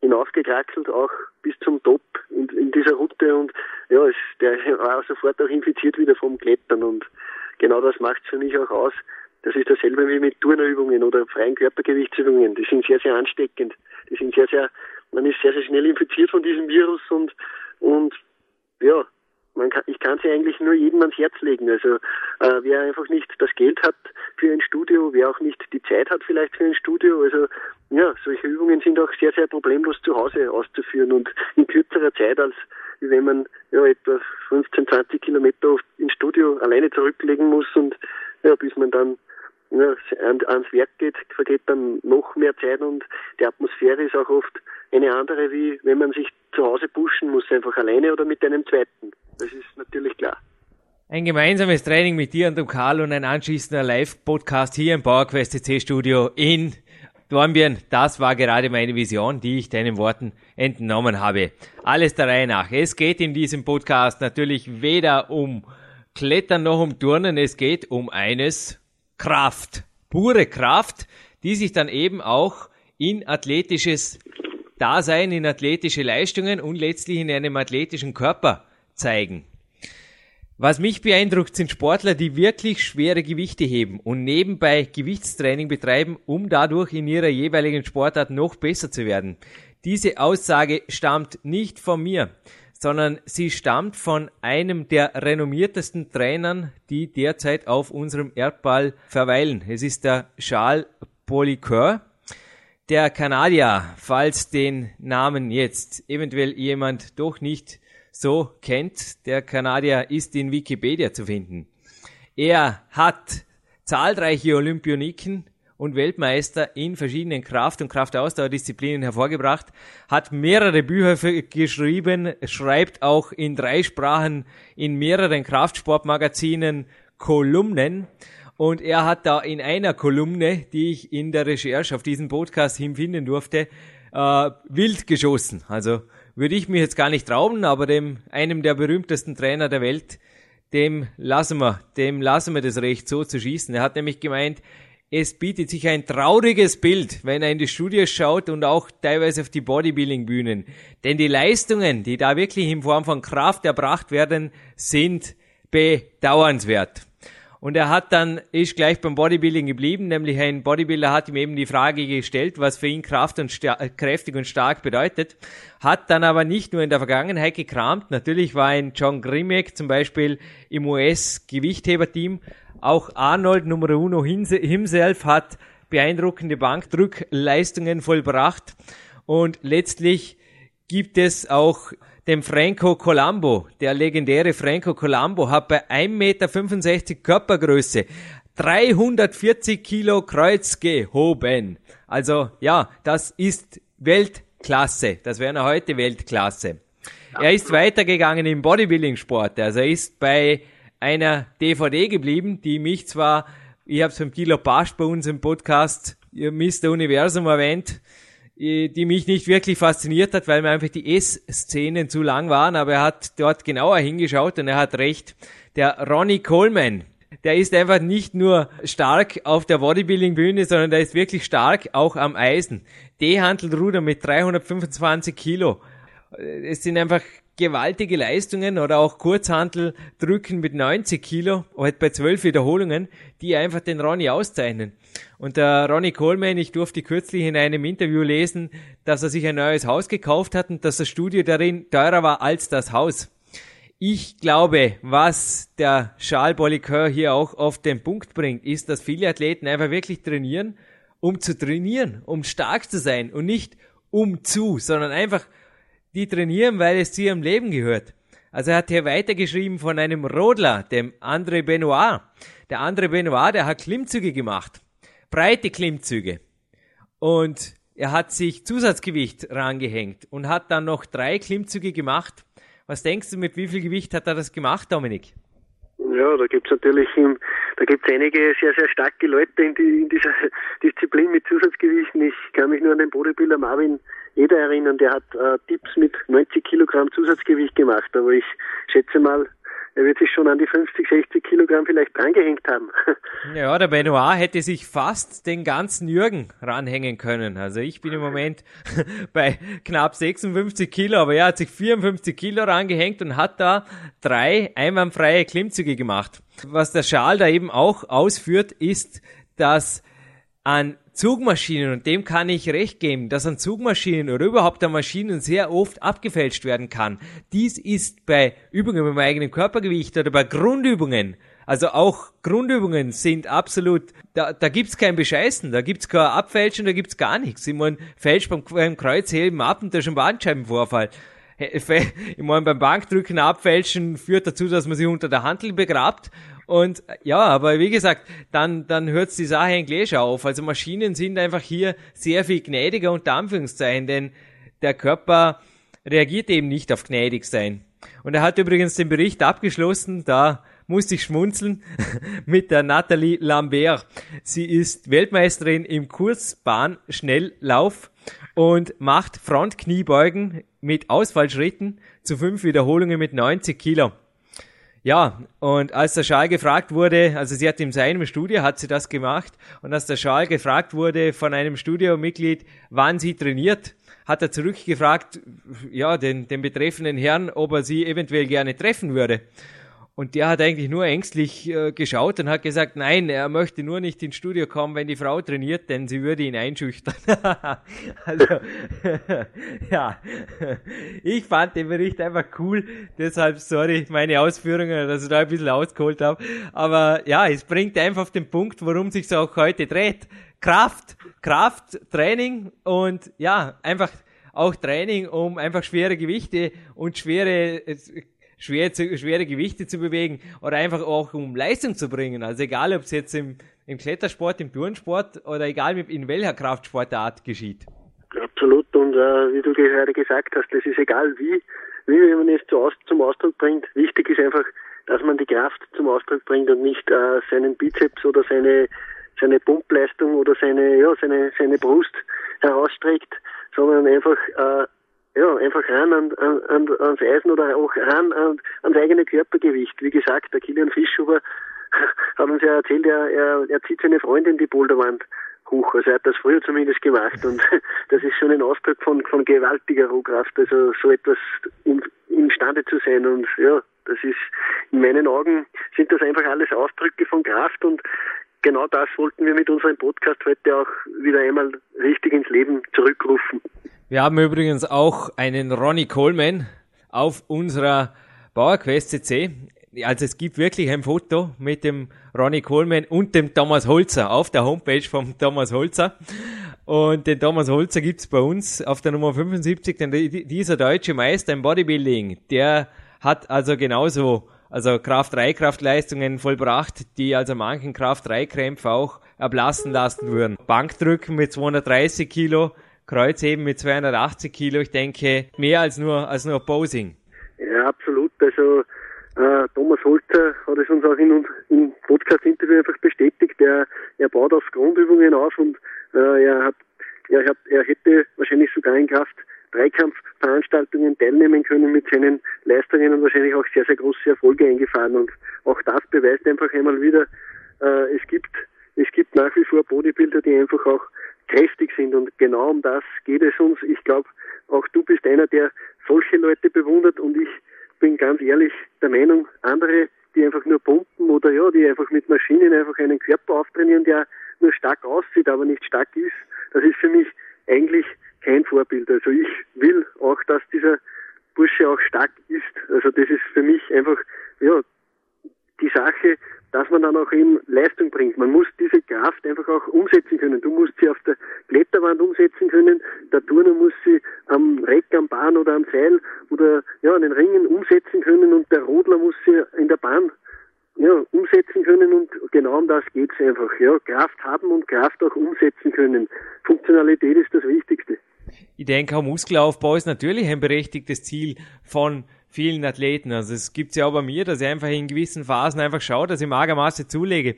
hinaufgekraxelt, auch bis zum Top in, in dieser Route. Und ja, es, der war sofort auch infiziert wieder vom Klettern. Und genau das macht für mich auch aus. Das ist dasselbe wie mit Turnerübungen oder freien Körpergewichtsübungen. Die sind sehr, sehr ansteckend. Die sind sehr, sehr, man ist sehr, sehr schnell infiziert von diesem Virus und, und ja, man kann, ich kann sie eigentlich nur jedem ans Herz legen. Also äh, wer einfach nicht das Geld hat für ein Studio, wer auch nicht die Zeit hat vielleicht für ein Studio, also ja, solche Übungen sind auch sehr, sehr problemlos zu Hause auszuführen und in kürzerer Zeit als wenn man ja etwa 15, 20 Kilometer ins Studio alleine zurücklegen muss und ja, bis man dann ja, ans Werk geht, vergeht dann noch mehr Zeit und die Atmosphäre ist auch oft eine andere, wie wenn man sich zu Hause pushen muss, einfach alleine oder mit einem zweiten. Das ist natürlich klar. Ein gemeinsames Training mit dir und dem Karl und ein anschließender Live-Podcast hier im PowerQuest CC Studio in Dornbirn. Das war gerade meine Vision, die ich deinen Worten entnommen habe. Alles der Reihe nach. Es geht in diesem Podcast natürlich weder um Klettern noch um Turnen. Es geht um eines Kraft, pure Kraft, die sich dann eben auch in athletisches Dasein, in athletische Leistungen und letztlich in einem athletischen Körper zeigen. Was mich beeindruckt, sind Sportler, die wirklich schwere Gewichte heben und nebenbei Gewichtstraining betreiben, um dadurch in ihrer jeweiligen Sportart noch besser zu werden. Diese Aussage stammt nicht von mir, sondern sie stammt von einem der renommiertesten Trainern, die derzeit auf unserem Erdball verweilen. Es ist der Charles Polycœur, der Kanadier, falls den Namen jetzt eventuell jemand doch nicht so kennt. Der Kanadier ist in Wikipedia zu finden. Er hat zahlreiche Olympioniken und Weltmeister in verschiedenen Kraft- und Kraftausdauerdisziplinen hervorgebracht, hat mehrere Bücher geschrieben, schreibt auch in drei Sprachen in mehreren Kraftsportmagazinen Kolumnen und er hat da in einer Kolumne, die ich in der Recherche auf diesen Podcast hinfinden durfte, äh, wild geschossen. Also würde ich mir jetzt gar nicht trauen, aber dem einem der berühmtesten Trainer der Welt, dem lassen wir, dem lassen wir das Recht so zu schießen. Er hat nämlich gemeint, es bietet sich ein trauriges Bild, wenn er in die Studios schaut und auch teilweise auf die Bodybuilding-Bühnen. Denn die Leistungen, die da wirklich in Form von Kraft erbracht werden, sind bedauernswert. Und er hat dann, ist gleich beim Bodybuilding geblieben, nämlich ein Bodybuilder hat ihm eben die Frage gestellt, was für ihn Kraft und kräftig und stark bedeutet, hat dann aber nicht nur in der Vergangenheit gekramt, natürlich war ein John Grimek zum Beispiel im US-Gewichtheberteam, auch Arnold Nummer Uno himself hat beeindruckende Bankdrückleistungen vollbracht und letztlich gibt es auch dem Franco Colombo. Der legendäre Franco Colombo hat bei 1,65 Meter Körpergröße 340 Kilo Kreuz gehoben. Also ja, das ist Weltklasse. Das wäre heute Weltklasse. Er ist weitergegangen im Bodybuilding-Sport. Also er ist bei einer DVD geblieben, die mich zwar, ich habe es beim Kilo Pasch bei uns im Podcast Mr. Universum erwähnt, die mich nicht wirklich fasziniert hat, weil mir einfach die S-Szenen zu lang waren, aber er hat dort genauer hingeschaut und er hat recht. Der Ronnie Coleman, der ist einfach nicht nur stark auf der Bodybuilding-Bühne, sondern der ist wirklich stark auch am Eisen. D-Hantelruder mit 325 Kilo. Es sind einfach gewaltige Leistungen oder auch Kurzhantel drücken mit 90 Kilo, halt bei 12 Wiederholungen, die einfach den Ronny auszeichnen. Und der Ronny Coleman, ich durfte kürzlich in einem Interview lesen, dass er sich ein neues Haus gekauft hat und dass das Studio darin teurer war als das Haus. Ich glaube, was der Charles Bollicoeur hier auch auf den Punkt bringt, ist, dass viele Athleten einfach wirklich trainieren, um zu trainieren, um stark zu sein und nicht um zu, sondern einfach die trainieren, weil es zu ihrem Leben gehört. Also er hat hier weitergeschrieben von einem Rodler, dem André Benoit. Der André Benoit, der hat Klimmzüge gemacht. Breite Klimmzüge. Und er hat sich Zusatzgewicht rangehängt und hat dann noch drei Klimmzüge gemacht. Was denkst du, mit wie viel Gewicht hat er das gemacht, Dominik? Ja, da gibt's natürlich da gibt's einige sehr, sehr starke Leute in, die, in dieser Disziplin mit Zusatzgewichten. Ich kann mich nur an den Bodybuilder Marvin Eder erinnern, der hat äh, Tipps mit 90 Kilogramm Zusatzgewicht gemacht, aber ich schätze mal, er wird sich schon an die 50, 60 Kilogramm vielleicht drangehängt haben. Ja, der Benoit hätte sich fast den ganzen Jürgen ranhängen können. Also ich bin im Moment bei knapp 56 Kilo, aber er hat sich 54 Kilo rangehängt und hat da drei einwandfreie Klimmzüge gemacht. Was der Schal da eben auch ausführt, ist, dass an Zugmaschinen, und dem kann ich recht geben, dass an Zugmaschinen oder überhaupt an Maschinen sehr oft abgefälscht werden kann. Dies ist bei Übungen mit dem eigenen Körpergewicht oder bei Grundübungen, also auch Grundübungen sind absolut, da, da gibt's kein Bescheißen, da gibt's kein Abfälschen, da gibt's gar nichts. Ich meine, fälscht beim, beim Kreuzheben ab und da ist ein Bandscheibenvorfall. Ich meine, beim Bankdrücken abfälschen führt dazu, dass man sich unter der Handel begrabt und ja, aber wie gesagt, dann, dann hört die Sache eigentlich auf. Also Maschinen sind einfach hier sehr viel gnädiger unter Anführungszeichen, denn der Körper reagiert eben nicht auf gnädig sein. Und er hat übrigens den Bericht abgeschlossen, da musste ich schmunzeln, mit der Nathalie Lambert. Sie ist Weltmeisterin im Kurzbahn-Schnelllauf und macht Frontkniebeugen mit Ausfallschritten zu fünf Wiederholungen mit 90 Kilo. Ja, und als der Schal gefragt wurde, also sie hat in seinem Studio, hat sie das gemacht, und als der Schal gefragt wurde von einem Studiomitglied, wann sie trainiert, hat er zurückgefragt, ja, den, den betreffenden Herrn, ob er sie eventuell gerne treffen würde. Und der hat eigentlich nur ängstlich äh, geschaut und hat gesagt, nein, er möchte nur nicht ins Studio kommen, wenn die Frau trainiert, denn sie würde ihn einschüchtern. also, ja, ich fand den Bericht einfach cool, deshalb, sorry, meine Ausführungen, dass ich da ein bisschen ausgeholt habe. Aber ja, es bringt einfach auf den Punkt, worum sich auch heute dreht. Kraft, Kraft, Training und ja, einfach auch Training, um einfach schwere Gewichte und schwere schwer zu, schwere Gewichte zu bewegen oder einfach auch um Leistung zu bringen. Also egal, ob es jetzt im, im Klettersport, im Turnsport oder egal in welcher Kraftsportart geschieht. Absolut und äh, wie du gerade gesagt hast, es ist egal wie, wie man es zu, zum Ausdruck bringt. Wichtig ist einfach, dass man die Kraft zum Ausdruck bringt und nicht äh, seinen Bizeps oder seine seine Pumpleistung oder seine ja seine seine Brust herausstreckt, sondern einfach äh, ja, einfach ran an, an, ans Eisen oder auch ran an, ans eigene Körpergewicht. Wie gesagt, der Kilian Fischhuber hat uns ja erzählt, er, er, er zieht seine Freundin die Boulderwand hoch. Also er hat das früher zumindest gemacht und das ist schon ein Ausdruck von, von gewaltiger Rohkraft, also so etwas in, imstande zu sein und ja, das ist in meinen Augen sind das einfach alles Ausdrücke von Kraft und genau das wollten wir mit unserem Podcast heute auch wieder einmal richtig ins Leben zurückrufen. Wir haben übrigens auch einen Ronnie Coleman auf unserer PowerQuest CC. Also es gibt wirklich ein Foto mit dem Ronnie Coleman und dem Thomas Holzer auf der Homepage vom Thomas Holzer. Und den Thomas Holzer gibt's bei uns auf der Nummer 75, denn dieser deutsche Meister im Bodybuilding, der hat also genauso also Kraft-3-Kraftleistungen vollbracht, die also manchen Kraft-3-Krämpfe auch erblassen lassen würden. Bankdrücken mit 230 Kilo, Kreuzheben mit 280 Kilo, ich denke, mehr als nur, als nur Posing. Ja, absolut. Also, äh, Thomas Holzer hat es uns auch in, im Podcast-Interview einfach bestätigt. Er, er baut auf Grundübungen auf und äh, er hat, er hat, er hätte wahrscheinlich sogar in Kraft Dreikampfveranstaltungen teilnehmen können mit seinen Leistungen und wahrscheinlich auch sehr, sehr große Erfolge eingefahren. Und auch das beweist einfach einmal wieder, äh, es gibt, es gibt nach wie vor Bodybuilder, die einfach auch kräftig sind. Und genau um das geht es uns. Ich glaube, auch du bist einer, der solche Leute bewundert und ich bin ganz ehrlich der Meinung, andere, die einfach nur pumpen oder ja, die einfach mit Maschinen einfach einen Körper auftrainieren, der nur stark aussieht, aber nicht stark ist, das ist für mich eigentlich kein Vorbild. Also ich will auch, dass dieser Bursche auch stark ist. Also das ist für mich einfach, ja, die Sache, dass man dann auch eben Leistung bringt. Man muss diese Kraft einfach auch umsetzen können. Du musst sie auf der Kletterwand umsetzen können, der Turner muss sie am Reck, am Bahn oder am Seil oder ja, an den Ringen umsetzen können und der Rodler muss sie in der Bahn ja, umsetzen können und genau um das geht's einfach. Ja, Kraft haben und Kraft auch umsetzen können. Funktionalität ist das Wichtigste. Ich denke, auch Muskelaufbau ist natürlich ein berechtigtes Ziel von vielen Athleten. Also es gibt ja auch bei mir, dass ich einfach in gewissen Phasen einfach schaue, dass ich Magermasse zulege.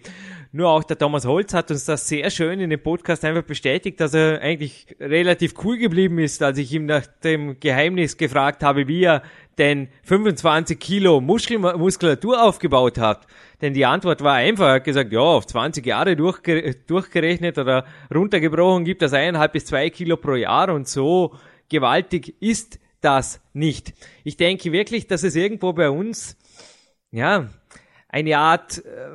Nur auch der Thomas Holz hat uns das sehr schön in dem Podcast einfach bestätigt, dass er eigentlich relativ cool geblieben ist, als ich ihm nach dem Geheimnis gefragt habe, wie er denn 25 Kilo Muskel Muskulatur aufgebaut hat. Denn die Antwort war einfach, er hat gesagt, ja, auf 20 Jahre durchge durchgerechnet oder runtergebrochen gibt das eineinhalb bis zwei Kilo pro Jahr und so gewaltig ist das nicht. Ich denke wirklich, dass es irgendwo bei uns, ja, eine Art äh,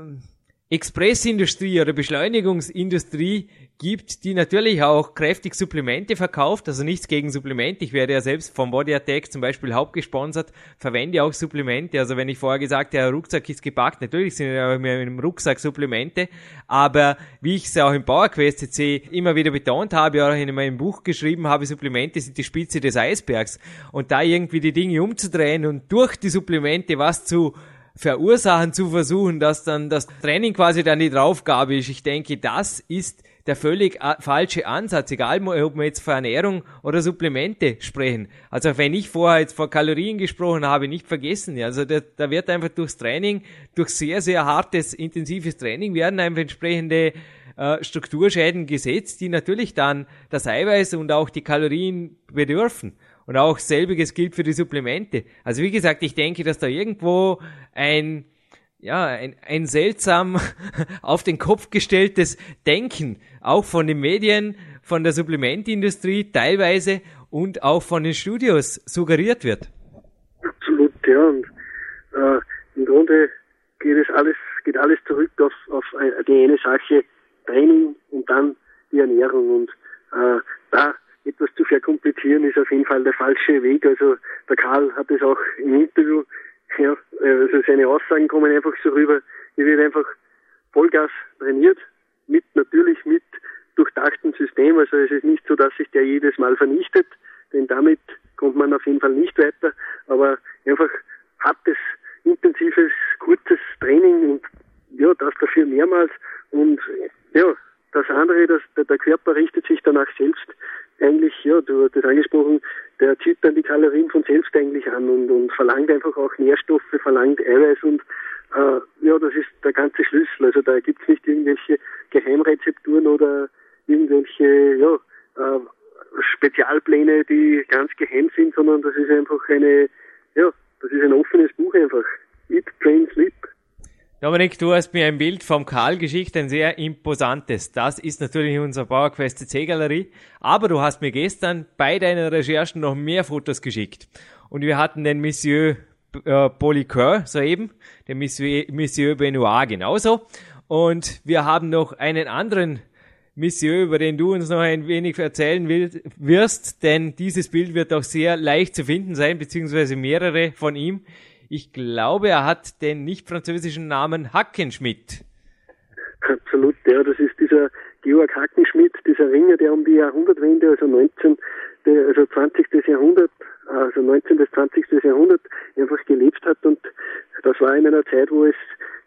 Expressindustrie oder Beschleunigungsindustrie gibt, die natürlich auch kräftig Supplemente verkauft, also nichts gegen Supplemente. Ich werde ja selbst vom Body Attack zum Beispiel hauptgesponsert, verwende auch Supplemente. Also wenn ich vorher gesagt habe, der Rucksack ist gepackt, natürlich sind ja in einem Rucksack Supplemente, aber wie ich es auch im PowerQuest CC immer wieder betont habe, auch in meinem Buch geschrieben habe, Supplemente sind die Spitze des Eisbergs. Und da irgendwie die Dinge umzudrehen und durch die Supplemente was zu verursachen zu versuchen, dass dann das Training quasi dann die Draufgabe ist. Ich denke, das ist der völlig äh, falsche Ansatz, egal ob wir jetzt von Ernährung oder Supplemente sprechen. Also wenn ich vorher jetzt vor Kalorien gesprochen habe, nicht vergessen, also da, da wird einfach durchs Training, durch sehr, sehr hartes, intensives Training werden einfach entsprechende äh, Strukturschäden gesetzt, die natürlich dann das Eiweiß und auch die Kalorien bedürfen. Und auch selbiges gilt für die Supplemente. Also wie gesagt, ich denke, dass da irgendwo ein ja, ein, ein seltsam auf den Kopf gestelltes Denken, auch von den Medien, von der Supplementindustrie teilweise und auch von den Studios suggeriert wird. Absolut, ja. Und äh, Grunde geht es alles, geht alles zurück auf, auf die eine Sache, Training und dann die Ernährung. Und äh, da etwas zu verkomplizieren ist auf jeden Fall der falsche Weg. Also der Karl hat es auch im Interview, ja, also seine Aussagen kommen einfach so rüber, hier wird einfach Vollgas trainiert, mit natürlich mit durchdachten System. Also es ist nicht so, dass sich der jedes Mal vernichtet, denn damit kommt man auf jeden Fall nicht weiter, aber einfach hartes, intensives, kurzes Training und ja, das dafür mehrmals und ja, das andere, das, der Körper richtet sich danach selbst eigentlich, ja, du hast das angesprochen, der zieht dann die Kalorien von selbst eigentlich an und, und verlangt einfach auch Nährstoffe, verlangt Eiweiß und äh, ja, das ist der ganze Schlüssel. Also da gibt's nicht irgendwelche Geheimrezepturen oder irgendwelche ja, äh, Spezialpläne, die ganz geheim sind, sondern das ist einfach eine, ja, das ist ein offenes Buch einfach. Eat, Train, Sleep. Dominik, du hast mir ein Bild vom Karl geschickt, ein sehr imposantes. Das ist natürlich unsere PowerQuest CC Galerie. Aber du hast mir gestern bei deinen Recherchen noch mehr Fotos geschickt. Und wir hatten den Monsieur äh, Polycœur soeben, den Monsieur, Monsieur Benoit genauso. Und wir haben noch einen anderen Monsieur, über den du uns noch ein wenig erzählen wirst, denn dieses Bild wird auch sehr leicht zu finden sein, beziehungsweise mehrere von ihm. Ich glaube, er hat den nicht französischen Namen Hackenschmidt. Absolut, ja, das ist dieser Georg Hackenschmidt, dieser Ringer, der um die Jahrhundertwende, also 19, also 20. Jahrhundert, also 19. bis 20. Jahrhundert einfach gelebt hat und das war in einer Zeit, wo es,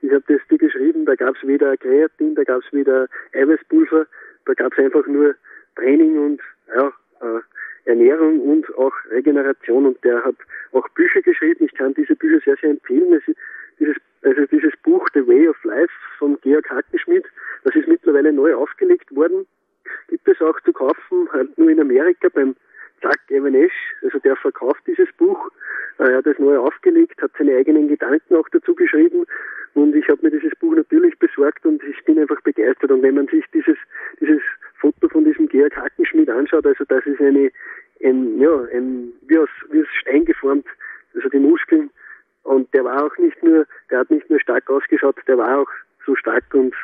ich habe das dir geschrieben, da gab es weder Kreatin, da gab es weder Eiweißpulver, da gab es einfach nur Training und ja, äh, Ernährung und auch Regeneration und der hat auch Bücher geschrieben. Ich kann diese Bücher sehr, sehr empfehlen. Es dieses, also dieses Buch The Way of Life von Georg Hackenschmidt, das ist mittlerweile neu aufgelegt worden. Gibt es auch zu kaufen, halt nur in Amerika beim Zack Evanesh, also der verkauft dieses Buch. Er hat es neu aufgelegt, hat seine eigenen Gedanken auch dazu geschrieben und ich habe mir dieses Buch natürlich besorgt und ich bin einfach begeistert. Und wenn man sich dieses, dieses Foto von diesem Georg Hackenschmidt anschaut, also das ist eine ein, ja, ein, wie aus, wie aus Stein geformt, also die Muskeln. Und der war auch nicht nur, der hat nicht nur stark ausgeschaut, der war auch so stark und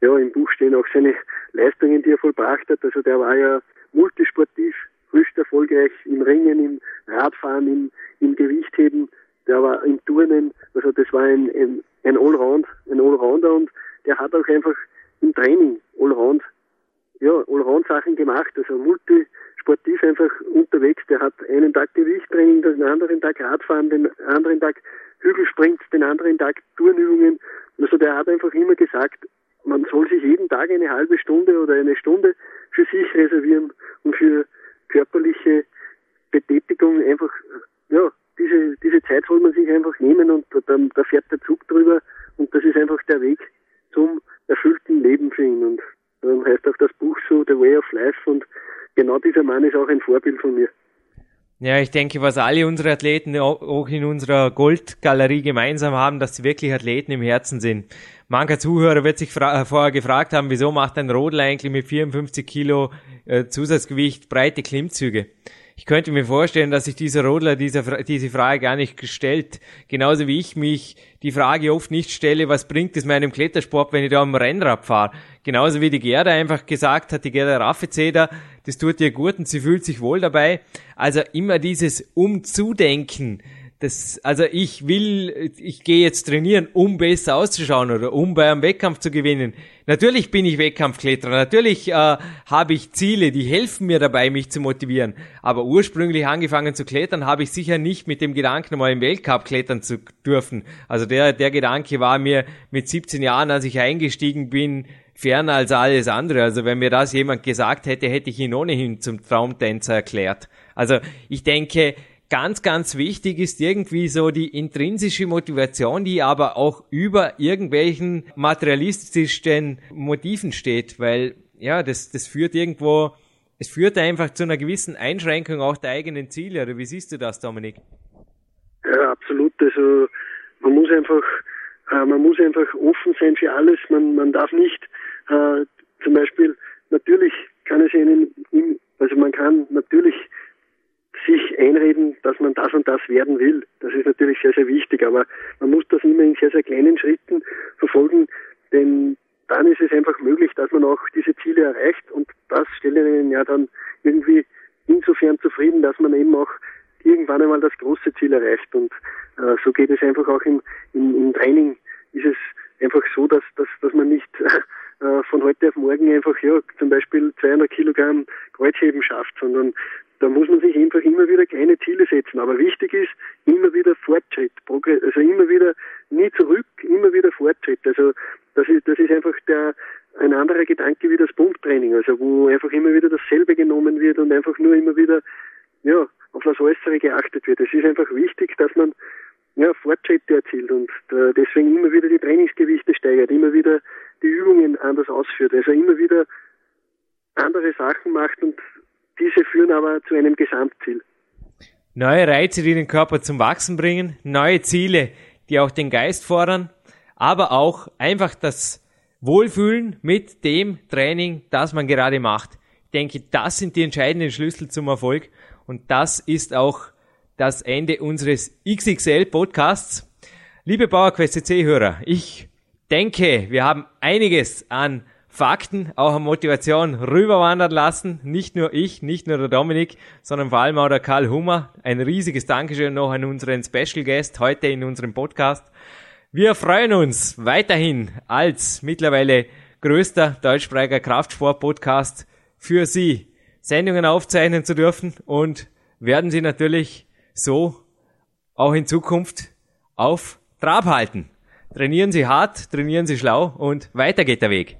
ja, im Buch stehen auch seine Leistungen, die er vollbracht hat. Also der war ja multisportiv, höchst erfolgreich im Ringen, im Radfahren, im, im Gewichtheben, der war im Turnen, also das war ein, ein, ein Allround, ein Allrounder und der hat auch einfach im Training Allround, ja, Allround-Sachen gemacht, also multi, sportiv einfach unterwegs. Der hat einen Tag Gewichttraining, den anderen Tag Radfahren, den anderen Tag Hügelsprints, den anderen Tag Turnübungen. Also der hat einfach immer gesagt, man soll sich jeden Tag eine halbe Stunde oder eine Stunde für sich reservieren und für körperliche Betätigung einfach, ja, diese, diese Zeit soll man sich einfach nehmen und dann, da fährt der Zug drüber und das ist einfach der Weg zum erfüllten Leben für ihn und dann heißt auch das Buch so The Way of Life und genau dieser Mann ist auch ein Vorbild von mir. Ja, ich denke, was alle unsere Athleten auch in unserer Goldgalerie gemeinsam haben, dass sie wirklich Athleten im Herzen sind. Mancher Zuhörer wird sich vorher gefragt haben, wieso macht ein Rodler eigentlich mit 54 Kilo äh, Zusatzgewicht breite Klimmzüge? Ich könnte mir vorstellen, dass sich dieser Rodler diese, diese Frage gar nicht gestellt. Genauso wie ich mich die Frage oft nicht stelle, was bringt es meinem Klettersport, wenn ich da am Rennrad fahre. Genauso wie die Gerda einfach gesagt hat, die Gerda Raffezeder, das tut ihr gut und sie fühlt sich wohl dabei. Also immer dieses Umzudenken, das, also ich will, ich gehe jetzt trainieren, um besser auszuschauen oder um bei einem Wettkampf zu gewinnen. Natürlich bin ich Wettkampfkletterer, natürlich äh, habe ich Ziele, die helfen mir dabei, mich zu motivieren. Aber ursprünglich angefangen zu klettern, habe ich sicher nicht mit dem Gedanken, mal im Weltcup klettern zu dürfen. Also der, der Gedanke war mir mit 17 Jahren, als ich eingestiegen bin, ferner als alles andere. Also wenn mir das jemand gesagt hätte, hätte ich ihn ohnehin zum Traumtänzer erklärt. Also ich denke, ganz, ganz wichtig ist irgendwie so die intrinsische Motivation, die aber auch über irgendwelchen materialistischen Motiven steht, weil ja, das, das führt irgendwo, es führt einfach zu einer gewissen Einschränkung auch der eigenen Ziele. Oder wie siehst du das, Dominik? Ja, absolut. Also man muss einfach, äh, man muss einfach offen sein für alles. Man, man darf nicht äh, zum Beispiel, natürlich kann es ihnen, also man kann natürlich sich einreden, dass man das und das werden will. Das ist natürlich sehr, sehr wichtig, aber man muss das immer in sehr, sehr kleinen Schritten verfolgen, denn dann ist es einfach möglich, dass man auch diese Ziele erreicht und das stellt einen ja dann irgendwie insofern zufrieden, dass man eben auch irgendwann einmal das große Ziel erreicht und äh, so geht es einfach auch im, im, im Training ist es einfach so, dass, dass, dass man nicht äh, von heute auf morgen einfach ja zum Beispiel 200 Kilogramm Kreuzheben schafft, sondern da muss man sich einfach immer wieder kleine Ziele setzen. Aber wichtig ist immer wieder Fortschritt, Progress, also immer wieder nie zurück, immer wieder Fortschritt. Also das ist das ist einfach der ein anderer Gedanke wie das Pumptraining, also wo einfach immer wieder dasselbe genommen wird und einfach nur immer wieder ja auf das Äußere geachtet wird. Es ist einfach wichtig, dass man ja, Fortschritte erzielt und äh, deswegen immer wieder die Trainingsgewichte steigert, immer wieder die Übungen anders ausführt, also immer wieder andere Sachen macht und diese führen aber zu einem Gesamtziel. Neue Reize, die den Körper zum Wachsen bringen, neue Ziele, die auch den Geist fordern, aber auch einfach das Wohlfühlen mit dem Training, das man gerade macht. Ich denke, das sind die entscheidenden Schlüssel zum Erfolg und das ist auch das Ende unseres XXL Podcasts. Liebe PowerQuest CC-Hörer, ich denke, wir haben einiges an Fakten, auch an Motivation rüberwandern lassen. Nicht nur ich, nicht nur der Dominik, sondern vor allem auch der Karl Hummer. Ein riesiges Dankeschön noch an unseren Special Guest heute in unserem Podcast. Wir freuen uns weiterhin als mittlerweile größter deutschsprachiger Kraftsport-Podcast für Sie Sendungen aufzeichnen zu dürfen und werden Sie natürlich so auch in Zukunft auf Trab halten. Trainieren Sie hart, trainieren Sie schlau und weiter geht der Weg.